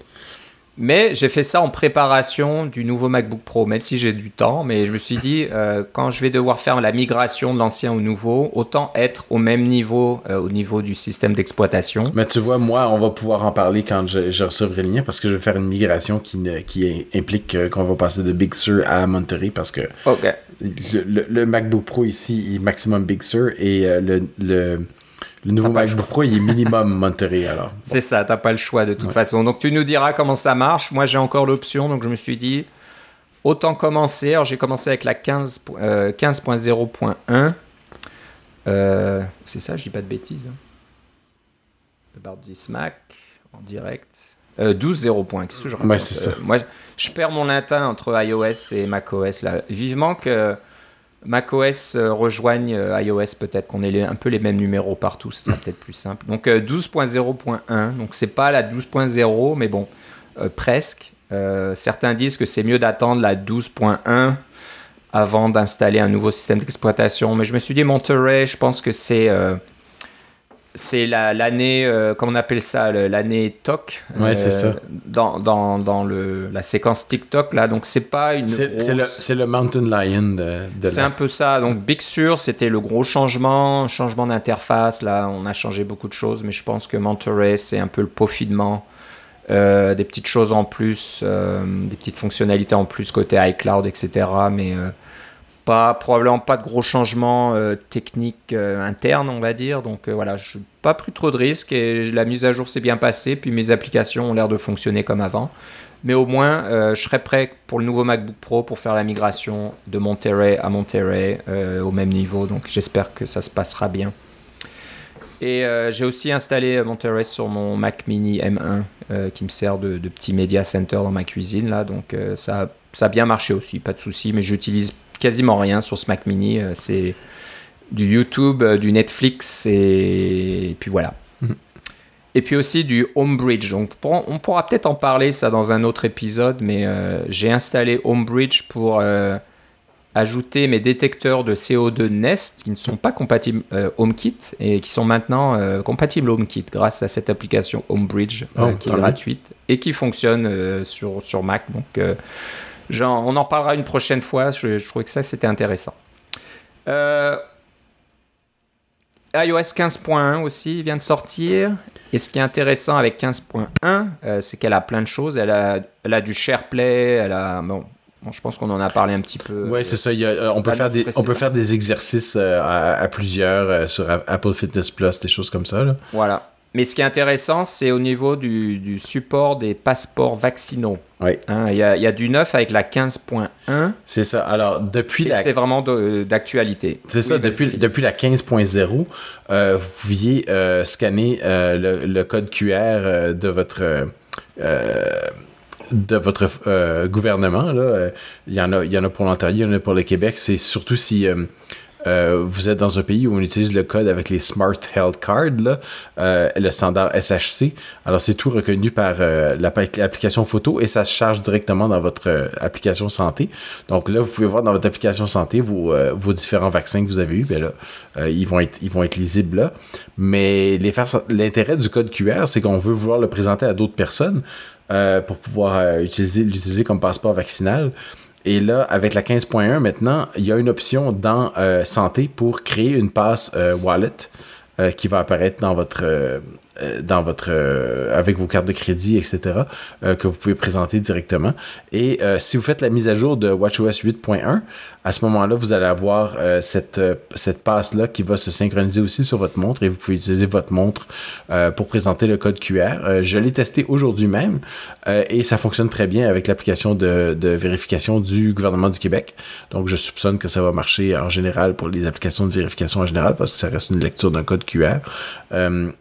Mais j'ai fait ça en préparation du nouveau MacBook Pro, même si j'ai du temps. Mais je me suis dit, euh, quand je vais devoir faire la migration de l'ancien au nouveau, autant être au même niveau, euh, au niveau du système d'exploitation. Mais tu vois, moi, on va pouvoir en parler quand je, recevrai le lien, parce que je vais faire une migration qui, qui implique qu'on va passer de Big Sur à Monterey, parce que le, MacBook Pro ici est maximum Big Sur et euh, le, le, nouveau MacBook Pro il est minimum [LAUGHS] Monterey alors. C'est ça, t'as pas le choix de toute façon. Donc tu nous diras comment ça marche. Moi j'ai encore l'option, donc je me suis dit autant commencer. Alors j'ai commencé avec la 15.0.1. Euh, euh, c'est ça, je dis pas de bêtises. Hein. About this Mac en direct. 12.0. Qu'est-ce que je ouais, c'est ça. moi, je perds mon latin entre iOS et macOS. Là. Vivement que macOS euh, rejoigne euh, iOS, peut-être qu'on ait un peu les mêmes numéros partout, ce sera peut-être plus simple. Donc 12.0.1, euh, donc c'est pas la 12.0, mais bon, presque. certains disent que c'est mieux d'attendre la 12.1 avant d'installer un nouveau système d'exploitation, mais je me suis dit Monterey, je pense que c'est c'est l'année, euh, comment on appelle ça, l'année TOC. Ouais, c'est ça. Dans, dans, dans le, la séquence TikTok, là. Donc, c'est pas une. C'est le, le, Mountain Lion de, C'est un peu ça. Donc, Big Sur, c'était le gros changement, changement d'interface. Là, on a changé beaucoup de choses, mais je pense que Monterey, c'est un peu le peaufinement. Euh, des petites choses en plus, euh, des petites fonctionnalités en plus côté iCloud, etc. Mais pas, probablement pas de gros changements euh, techniques euh, internes, on va dire. Donc euh, voilà, je n'ai pas pris trop de risques et la mise à jour s'est bien passée. Puis mes applications ont l'air de fonctionner comme avant. Mais au moins, je serai prêt pour le nouveau MacBook Pro pour faire la migration de Monterey à Monterey au même niveau. Donc j'espère que ça se passera bien. Et j'ai aussi installé Monterey sur mon Mac Mini M1 qui me sert de, petit media center dans ma cuisine. Là. Donc ça, a bien marché aussi, pas de souci. Mais j'utilise quasiment rien sur ce Mac Mini. Euh, c'est du YouTube, euh, du Netflix et, puis voilà. Mhm. Et puis aussi du Homebridge. Donc on pourra peut-être en parler ça dans un autre épisode, mais euh, j'ai installé Homebridge pour ajouter mes détecteurs de CO2 Nest qui ne sont pas compatibles HomeKit et qui sont maintenant compatibles HomeKit grâce à cette application Homebridge oh, qui est gratuite et qui fonctionne sur, sur Mac. Donc on en parlera une prochaine fois. Je, je trouvais que ça, c'était intéressant. Euh, iOS 15.1 aussi vient de sortir. Et ce qui est intéressant avec 15.1, euh, c'est qu'elle a plein de choses. Elle a, elle a du SharePlay, elle a... Bon, je pense qu'on en a parlé un petit peu. Oui, c'est ça. Euh, on, peut faire des, on peut faire des exercices à, plusieurs sur Apple Fitness Plus, des choses comme ça. Voilà. Mais ce qui est intéressant, c'est au niveau du, support des passeports vaccinaux. Oui. Hein, il y, a, du neuf avec la 15.1. C'est ça. Alors, depuis la. C'est vraiment d'actualité. C'est ça. Depuis, depuis la 15.0, euh, vous pouviez euh, scanner euh, le, code QR de votre de votre gouvernement. Là. Il, y en a, il y en a pour l'Ontario, il y en a pour le Québec. C'est surtout si euh, vous êtes dans un pays où on utilise le code avec les Smart Health Cards, là, euh, le standard SHC. Alors, c'est tout reconnu par euh, l'application photo et ça se charge directement dans votre application santé. Donc là, vous pouvez voir dans votre application santé vos, vos différents vaccins que vous avez eus. Bien là, ils, vont être, ils vont être lisibles là. Mais l'intérêt du code QR, c'est qu'on veut vouloir le présenter à d'autres personnes pour pouvoir utiliser l'utiliser comme passeport vaccinal. Et là, avec la 15.1 maintenant, il y a une option dans euh, Santé pour créer une passe euh, wallet euh, qui va apparaître dans votre dans votre avec vos cartes de crédit, etc., que vous pouvez présenter directement. Et si vous faites la mise à jour de WatchOS 8.1, à ce moment-là, vous allez avoir cette, cette passe-là qui va se synchroniser aussi sur votre montre et vous pouvez utiliser votre montre pour présenter le code QR. je l'ai testé aujourd'hui même et ça fonctionne très bien avec l'application de, vérification du gouvernement du Québec. Donc, je soupçonne que ça va marcher en général pour les applications de vérification en général parce que ça reste une lecture d'un code QR.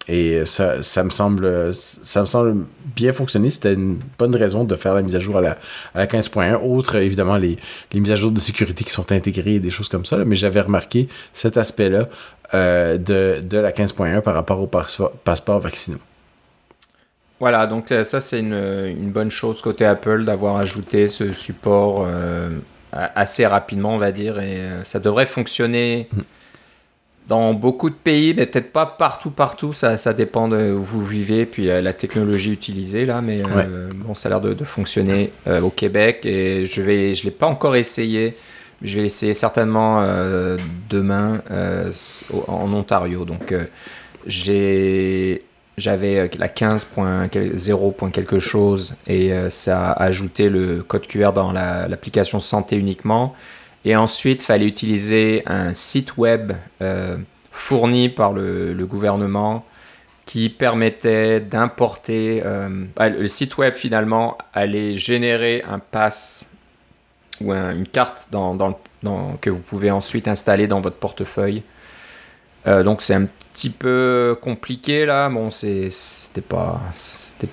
et ça ça, me semble, ça me semble bien fonctionner. C'était une bonne raison de faire la mise à jour à la, à la 15.1. Outre, évidemment, les, les, mises à jour de sécurité qui sont intégrées et des choses comme ça. mais j'avais remarqué cet aspect-là euh, de, de, la 15.1 par rapport aux passeports vaccinaux. Voilà, donc euh, ça c'est une, une, bonne chose côté Apple d'avoir ajouté ce support euh, assez rapidement, on va dire, et ça devrait fonctionner mm. dans beaucoup de pays, mais peut-être pas partout, partout, ça, ça dépend de où vous vivez, puis la technologie utilisée là, mais bon, ça a l'air de, de, fonctionner au Québec, et je vais, je l'ai pas encore essayé. Je vais l'essayer certainement demain en Ontario. Donc, j'ai j'avais euh, la 15.0. quelque chose et euh, ça a ajouté le code QR dans l'application santé uniquement. Et ensuite, il fallait utiliser un site web euh, fourni par le, gouvernement qui permettait d'importer. Bah, le site web finalement allait générer un pass ou une carte dans, dans, que vous pouvez ensuite installer dans votre portefeuille. donc c'est un petit peu compliqué là. Bon, c'était pas,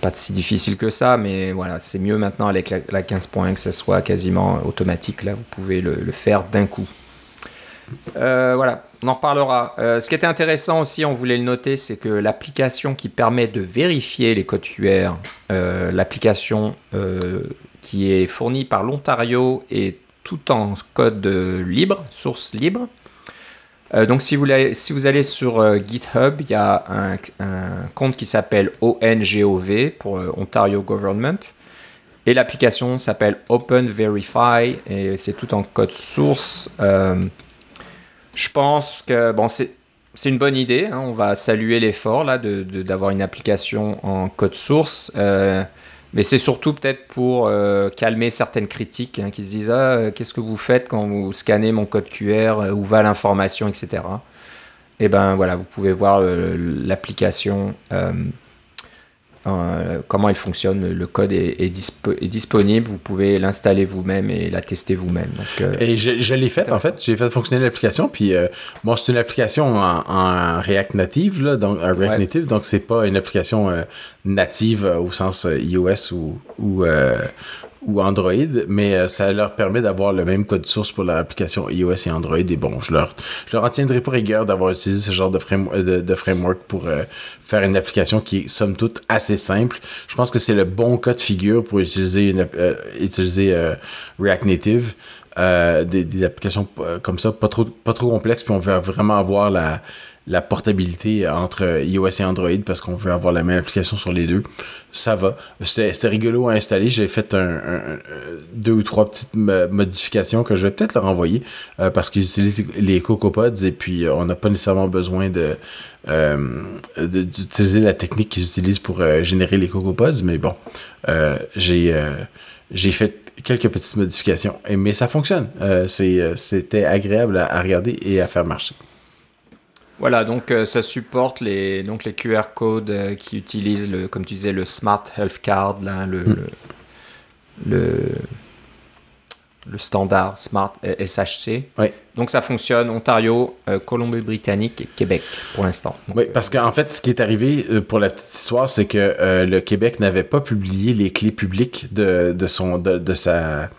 pas si difficile que ça, mais voilà, c'est mieux maintenant avec la, 15.1 que ce soit quasiment automatique. Là, vous pouvez le, faire d'un coup. Euh, voilà, on en reparlera. Euh, ce qui était intéressant aussi, on voulait le noter, c'est que l'application qui permet de vérifier les codes QR, euh, l'application qui est fournie par l'Ontario est tout en code libre, source libre. Euh, donc si vous, allez sur euh, GitHub, il y a un, compte qui s'appelle ONGOV pour euh, Ontario Government. Et l'application s'appelle Open Verify et c'est tout en code source. je pense que bon, c'est une bonne idée. Hein. on va saluer l'effort d'avoir de, une application en code source. Mais c'est surtout peut-être pour euh, calmer certaines critiques hein, qui se disent ah, euh, qu'est-ce que vous faites quand vous scannez mon code QR, euh, où va l'information, etc. Et eh ben voilà, vous pouvez voir l'application euh, comment elle fonctionne. Le code est, disponible, vous pouvez l'installer vous-même et la tester vous-même. Euh, et je, l'ai fait en fait, j'ai fait fonctionner l'application. Puis euh, bon, c'est une application en, React Native, là, donc React Native, donc c'est pas une application native au sens iOS ou, ou, ou Android, mais euh, ça leur permet d'avoir le même code source pour leur application iOS et Android. Et bon, je leur, je leur en tiendrai pour rigueur d'avoir utilisé ce genre de, de, framework pour euh, faire une application qui est somme toute assez simple. Je pense que c'est le bon cas de figure pour utiliser, euh, utiliser React Native. Des, des, applications comme ça, pas trop, pas trop complexes, puis on veut vraiment avoir la, la portabilité entre iOS et Android parce qu'on veut avoir la même application sur les deux. Ça va. C'était rigolo à installer. J'ai fait un, deux ou trois petites modifications que je vais peut-être leur envoyer euh, parce qu'ils utilisent les CocoaPods et puis euh, on n'a pas nécessairement besoin de euh, d'utiliser la technique qu'ils utilisent pour générer les CocoaPods. Mais bon, j'ai fait quelques petites modifications. Mais ça fonctionne. C'était agréable à regarder et à faire marcher. Voilà, donc euh, ça supporte les, donc les QR codes euh, qui utilisent, le, comme tu disais, le Smart Health Card, là, le, hmm. le, le, standard Smart SHC. Oui. Donc ça fonctionne Ontario, euh, Colombie-Britannique et Québec pour l'instant. Oui, parce qu'en fait, ce qui est arrivé pour la petite histoire, c'est que le Québec n'avait pas publié les clés publiques de, de, son, de, de sa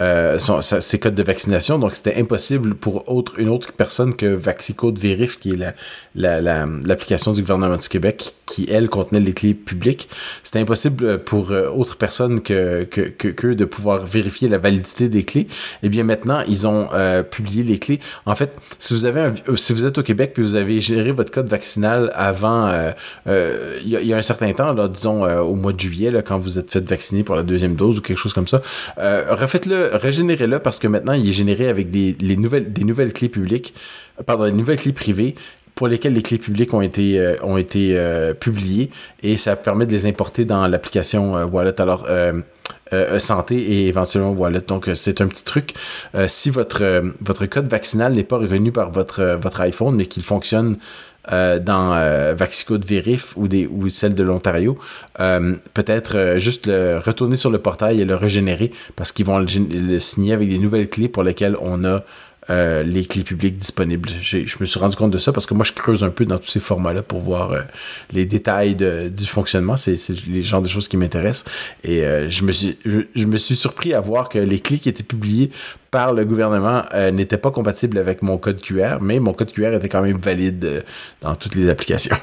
euh, ses codes de vaccination. Donc, c'était impossible pour autre, une autre personne que VaxiCode Verif, qui est l'application la, du gouvernement du Québec, qui, elle, contenait les clés publiques. C'était impossible pour euh, autre personne que, que, que, de pouvoir vérifier la validité des clés. Eh bien, maintenant, ils ont euh, publié les clés. En fait, si vous avez si vous êtes au Québec puis vous avez géré votre code vaccinal avant, il y, a un certain temps, disons au mois de juillet, là, quand vous êtes fait vacciner pour la deuxième dose ou quelque chose comme ça, refaites-le régénérez-le parce que maintenant, il est généré avec des, les nouvelles, des nouvelles clés publiques, pardon, des nouvelles clés privées pour lesquelles les clés publiques ont été, euh, ont été euh, publiées et ça permet de les importer dans l'application euh, Wallet. Alors, santé et éventuellement Wallet. Donc, c'est un petit truc. si votre, votre code vaccinal n'est pas reconnu par votre, votre iPhone, mais qu'il fonctionne euh, dans euh, Vaxicode Verif ou, des, ou celle de l'Ontario, euh, peut-être juste le, retourner sur le portail et le régénérer parce qu'ils vont le, signer avec des nouvelles clés pour lesquelles on a euh, les clés publiques disponibles. Je me suis rendu compte de ça parce que moi, je creuse un peu dans tous ces formats-là pour voir euh, les détails du fonctionnement. C'est les genres de choses qui m'intéressent. Et euh, je, me suis, je, me suis surpris à voir que les clés qui étaient publiées par le gouvernement n'étaient pas compatibles avec mon code QR, mais mon code QR était quand même valide dans toutes les applications.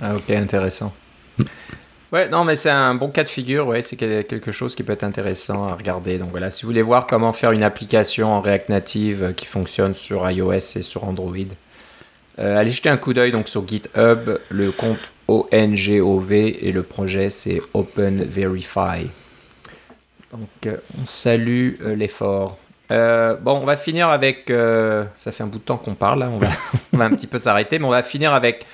Ah, ok, intéressant. Ouais, non, mais c'est un bon cas de figure, ouais, c'est quelque chose qui peut être intéressant à regarder. Donc voilà, si vous voulez voir comment faire une application en React Native qui fonctionne sur iOS et sur Android, euh, allez jeter un coup d'œil donc sur GitHub, le compte ONGOV et le projet c'est OpenVerify. Donc euh, on salue euh, l'effort. bon, on va finir avec. ça fait un bout de temps qu'on parle, là, on va [LAUGHS] un petit peu s'arrêter, mais on va finir avec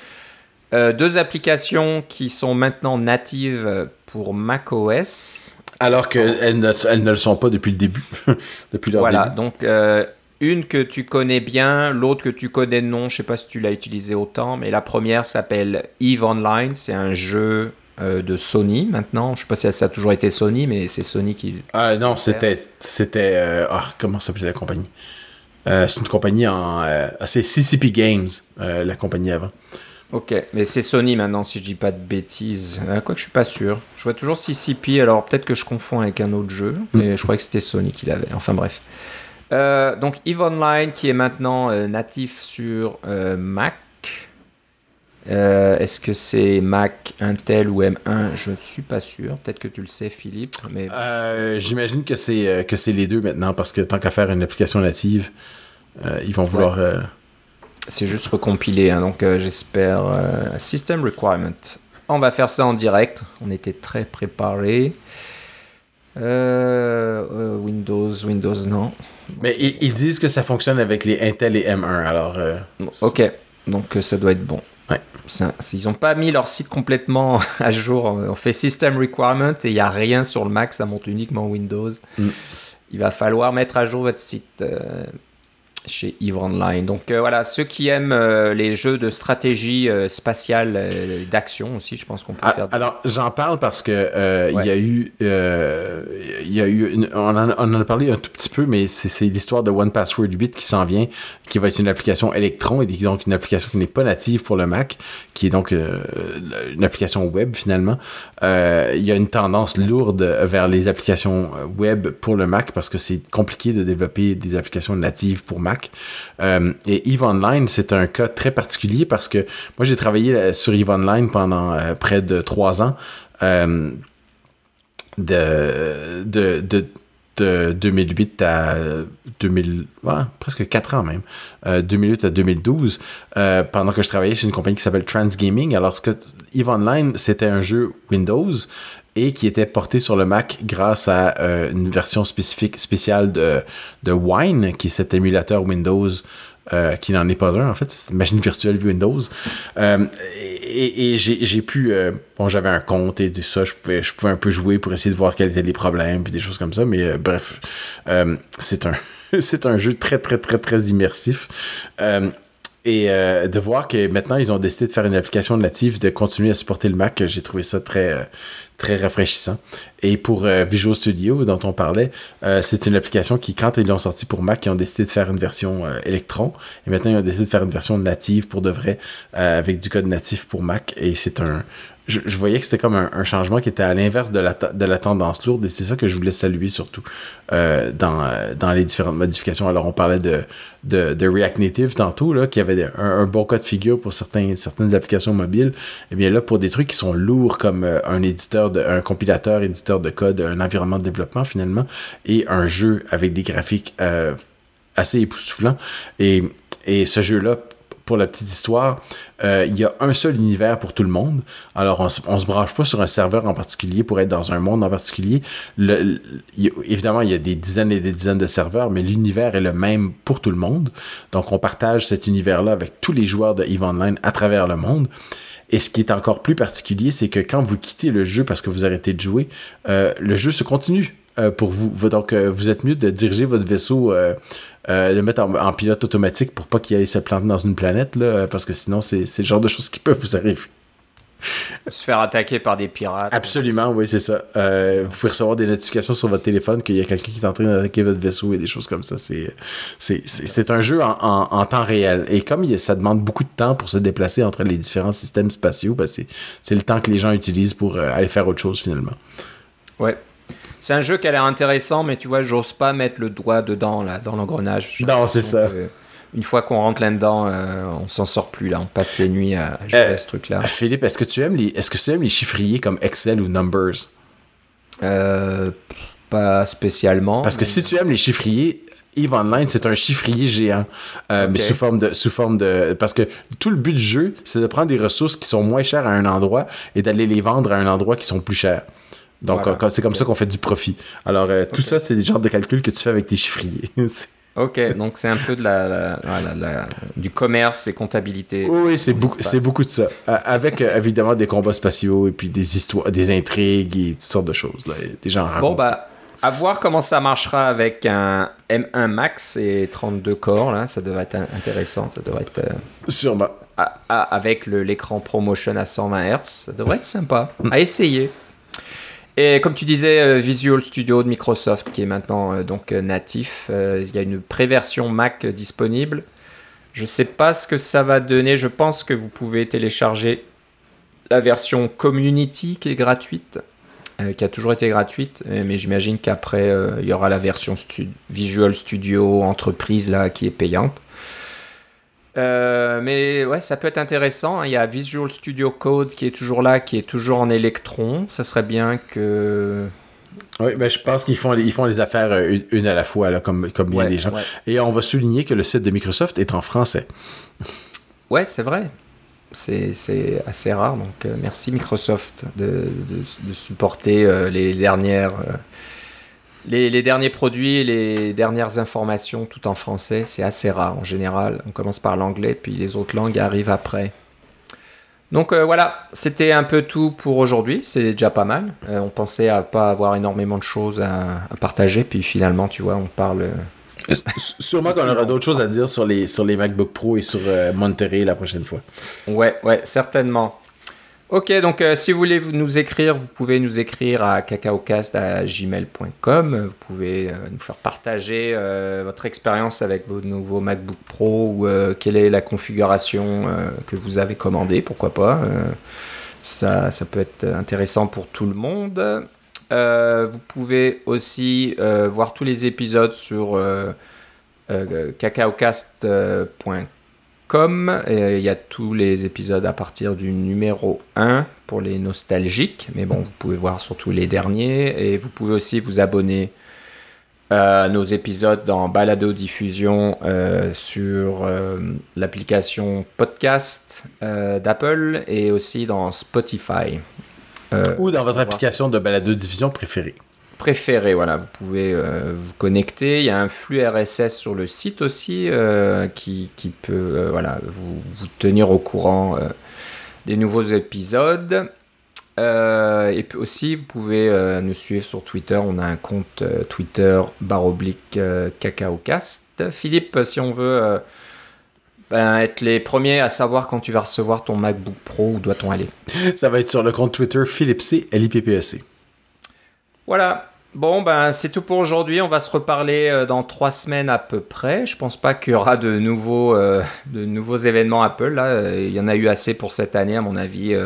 euh, deux applications qui sont maintenant natives pour macOS. Alors qu'elles ne, elles ne le sont pas depuis le début. [LAUGHS] depuis leur voilà, donc euh, une que tu connais bien, l'autre que tu connais nom, je sais pas si tu l'as utilisé autant, mais la première s'appelle Eve Online, c'est un jeu euh, de Sony maintenant. Je sais pas si ça a toujours été Sony, mais c'est Sony qui. Ah non, c'était. c'était ah, comment s'appelait la compagnie? C'est une compagnie en. c'est CCP Games, la compagnie avant. Ok, mais c'est Sony maintenant, si je dis pas de bêtises. Euh, quoi que je suis pas sûr. Je vois toujours CCP, alors peut-être que je confonds avec un autre jeu, mm. mais je crois que c'était Sony qui l'avait. Enfin bref. Euh, donc Eve Online qui est maintenant euh, natif sur Mac. Est-ce que c'est Mac, Intel ou M1 Je ne suis pas sûr. Peut-être que tu le sais, Philippe. Mais... J'imagine que c'est que c'est les deux maintenant parce que tant qu'à faire une application native, ils vont vouloir. C'est juste recompilé, hein, donc euh, j'espère. Euh, system requirement. On va faire ça en direct. On était très préparés. Euh, Windows, Windows, non. Mais ils, disent que ça fonctionne avec les Intel et M1, alors. Ok, donc ça doit être bon. Ouais. ils n'ont pas mis leur site complètement [LAUGHS] à jour. On fait System Requirement et il n'y a rien sur le Mac, ça monte uniquement Windows. Mm. Il va falloir mettre à jour votre site chez Eve Online. Donc euh, voilà, ceux qui aiment euh, les jeux de stratégie euh, spatiale, d'action aussi, je pense qu'on peut ah, faire. Alors j'en parle parce que il y a eu, il y a eu, on, en, a parlé un tout petit peu, mais c'est l'histoire de One Password 8 qui s'en vient, qui va être une application Electron et donc une application qui n'est pas native pour le Mac, qui est donc une application web finalement. il y a une tendance lourde vers les applications web pour le Mac parce que c'est compliqué de développer des applications natives pour Mac. Euh, et Eve Online, c'est un cas très particulier parce que moi, j'ai travaillé euh, sur Eve Online pendant euh, près de trois ans. de, de, 2008 à 2000, presque 4 ans même, 2008 à 2012, pendant que je travaillais chez une compagnie qui s'appelle Transgaming. Alors, que Eve Online, c'était un jeu Windows et qui était porté sur le Mac grâce à euh, une version spécifique spéciale de, de Wine, qui est cet émulateur Windows euh, qui n'en est pas un en fait, c'est une machine virtuelle Windows. Euh, et, j'ai pu, bon j'avais un compte et tout ça, je pouvais, je pouvais un peu jouer pour essayer de voir quels étaient les problèmes puis des choses comme ça, mais bref, c'est un [LAUGHS] un jeu très très très très immersif. Et de voir que maintenant, ils ont décidé de faire une application native, de continuer à supporter le Mac, j'ai trouvé ça très, très rafraîchissant. Et pour euh, Visual Studio, dont on parlait, c'est une application qui, quand ils l'ont sorti pour Mac, ils ont décidé de faire une version Electron. Et maintenant, ils ont décidé de faire une version native pour de vrai, avec du code natif pour Mac. Et c'est un, je, voyais que c'était comme un, changement qui était à l'inverse de la, de la tendance lourde et c'est ça que je voulais saluer surtout euh, dans, dans les différentes modifications. Alors on parlait de, de, React Native tantôt, là, qui avait un, bon cas de figure pour certains, certaines applications mobiles. Et eh bien là, pour des trucs qui sont lourds comme euh, un éditeur, un compilateur, éditeur de code, un environnement de développement finalement, et un jeu avec des graphiques euh, assez époustouflants. Et, et ce jeu-là pour la petite histoire, euh, il y a un seul univers pour tout le monde. Alors, on, ne se branche pas sur un serveur en particulier pour être dans un monde en particulier. évidemment, il y a des dizaines et des dizaines de serveurs, mais l'univers est le même pour tout le monde. Donc, on partage cet univers-là avec tous les joueurs de EVE Online à travers le monde. Et ce qui est encore plus particulier, c'est que quand vous quittez le jeu parce que vous arrêtez de jouer, euh, le jeu se continue. Euh, pour vous. Donc, vous êtes mieux de diriger votre vaisseau euh, le mettre en, pilote automatique pour pas qu'il aille se planter dans une planète, parce que sinon, c'est le genre de choses qui peuvent vous arriver. Se faire attaquer par des pirates. Absolument, oui, c'est ça. Euh, vous pouvez recevoir des notifications sur votre téléphone qu'il y a quelqu'un qui est en train d'attaquer votre vaisseau et des choses comme ça. C'est un jeu en, en, temps réel. Et comme ça demande beaucoup de temps pour se déplacer entre les différents systèmes spatiaux, ben c'est le temps que les gens utilisent pour euh, aller faire autre chose finalement. Ouais. C'est un jeu qui a l'air intéressant, mais tu vois, j'ose pas mettre le doigt dedans, là, dans l'engrenage. Non, c'est ça une fois qu'on rentre là-dedans, euh, on s'en sort plus là. On passe ses nuits à jouer à ce truc-là. Philippe, est-ce que tu aimes les, est-ce que tu aimes les chiffriers comme Excel ou Numbers? Euh, Pas spécialement. Parce que si tu aimes les chiffriers, Eve Online, c'est un chiffrier géant, euh, mais sous forme de, sous forme de, parce que tout le but du jeu, c'est de prendre des ressources qui sont moins chères à un endroit et d'aller les vendre à un endroit qui sont plus chers. Donc, c'est comme ça qu'on fait du profit. Alors, tout ça, c'est des genres de calculs que tu fais avec tes chiffriers. [LAUGHS] Ok, donc c'est un peu de la, du commerce et comptabilité. Oui, c'est beaucoup, c'est beaucoup de ça. Avec euh, évidemment des combats spatiaux et puis des histoires, des intrigues et toutes sortes de choses. Là. Des gens Bon, bah, à voir comment ça marchera avec un M1 Max et 32 corps. Là, ça devrait être intéressant. Ça devrait être. Euh, Sûrement. avec l'écran ProMotion à 120 Hz, ça devrait être sympa. À essayer. Et comme tu disais, euh, Visual Studio de Microsoft qui est maintenant euh, donc euh, natif, il y a une préversion Mac disponible. Je ne sais pas ce que ça va donner. Je pense que vous pouvez télécharger la version Community qui est gratuite, qui a toujours été gratuite, mais j'imagine qu'après il y aura la version Visual Studio Entreprise là qui est payante. Euh, mais ouais, ça peut être intéressant. Hein. Il y a Visual Studio Code qui est toujours là, qui est toujours en électron. Ça serait bien que. Oui, mais je pense qu'ils font, ils font les affaires euh, une, à la fois, là, comme, comme bien les gens. Et on va souligner que le site de Microsoft est en français. Ouais, c'est vrai. C'est assez rare. Donc, euh, merci Microsoft de, de, supporter les dernières les, derniers produits, les dernières informations, tout en français, c'est assez rare en général. On commence par l'anglais, puis les autres langues arrivent après. Donc euh, voilà, c'était un peu tout pour aujourd'hui. C'est déjà pas mal. Euh, on pensait à pas avoir énormément de choses à, partager, puis finalement, tu vois, on parle. Euh, sûrement qu'on aura d'autres choses à dire sur les, sur les MacBook Pro et sur Monterey la prochaine fois. Ouais, ouais, certainement. Ok, donc euh, si vous voulez nous écrire, vous pouvez nous écrire à cacaocast.gmail.com. Vous pouvez euh, nous faire partager euh, votre expérience avec vos nouveaux MacBook Pro ou quelle est la configuration que vous avez commandée, pourquoi pas. ça, ça peut être intéressant pour tout le monde. vous pouvez aussi voir tous les épisodes sur cacaocast.com comme il y a tous les épisodes à partir du numéro 1 pour les nostalgiques, mais bon, vous pouvez voir surtout les derniers et vous pouvez aussi vous abonner à nos épisodes dans Balado Diffusion euh, sur euh, l'application podcast euh, d'Apple et aussi dans Spotify. Ou dans votre application de Balado Diffusion préférée préféré. Voilà, vous pouvez euh, vous connecter. Il y a un flux RSS sur le site aussi euh, qui, peut euh, voilà, vous, vous, tenir au courant des nouveaux épisodes. et puis aussi, vous pouvez nous suivre sur Twitter. On a un compte Twitter baroblique cacaocast. Philippe, si on veut ben, être les premiers à savoir quand tu vas recevoir ton MacBook Pro, où doit-on aller? Ça va être sur le compte Twitter Philippe C, LIPPEC. Voilà. Bon, ben c'est tout pour aujourd'hui. On va se reparler euh, dans trois semaines à peu près. Je pense pas qu'il y aura de nouveaux, euh, de nouveaux événements Apple. Là, euh, il y en a eu assez pour cette année, à mon avis.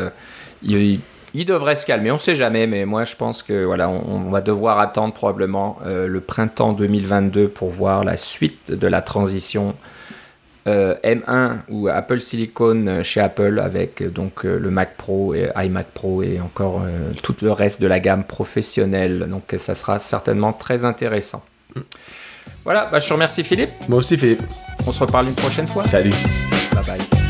il, devrait se calmer. On sait jamais, mais moi je pense que voilà, on va devoir attendre probablement le printemps 2022 pour voir la suite de la transition euh, M1 ou Apple Silicon euh, chez Apple avec euh, donc le Mac Pro et iMac Pro et encore tout le reste de la gamme professionnelle. Donc ça sera certainement très intéressant. Voilà, bah, je te remercie Philippe. Moi aussi Philippe. On se reparle une prochaine fois. Salut. Bye bye.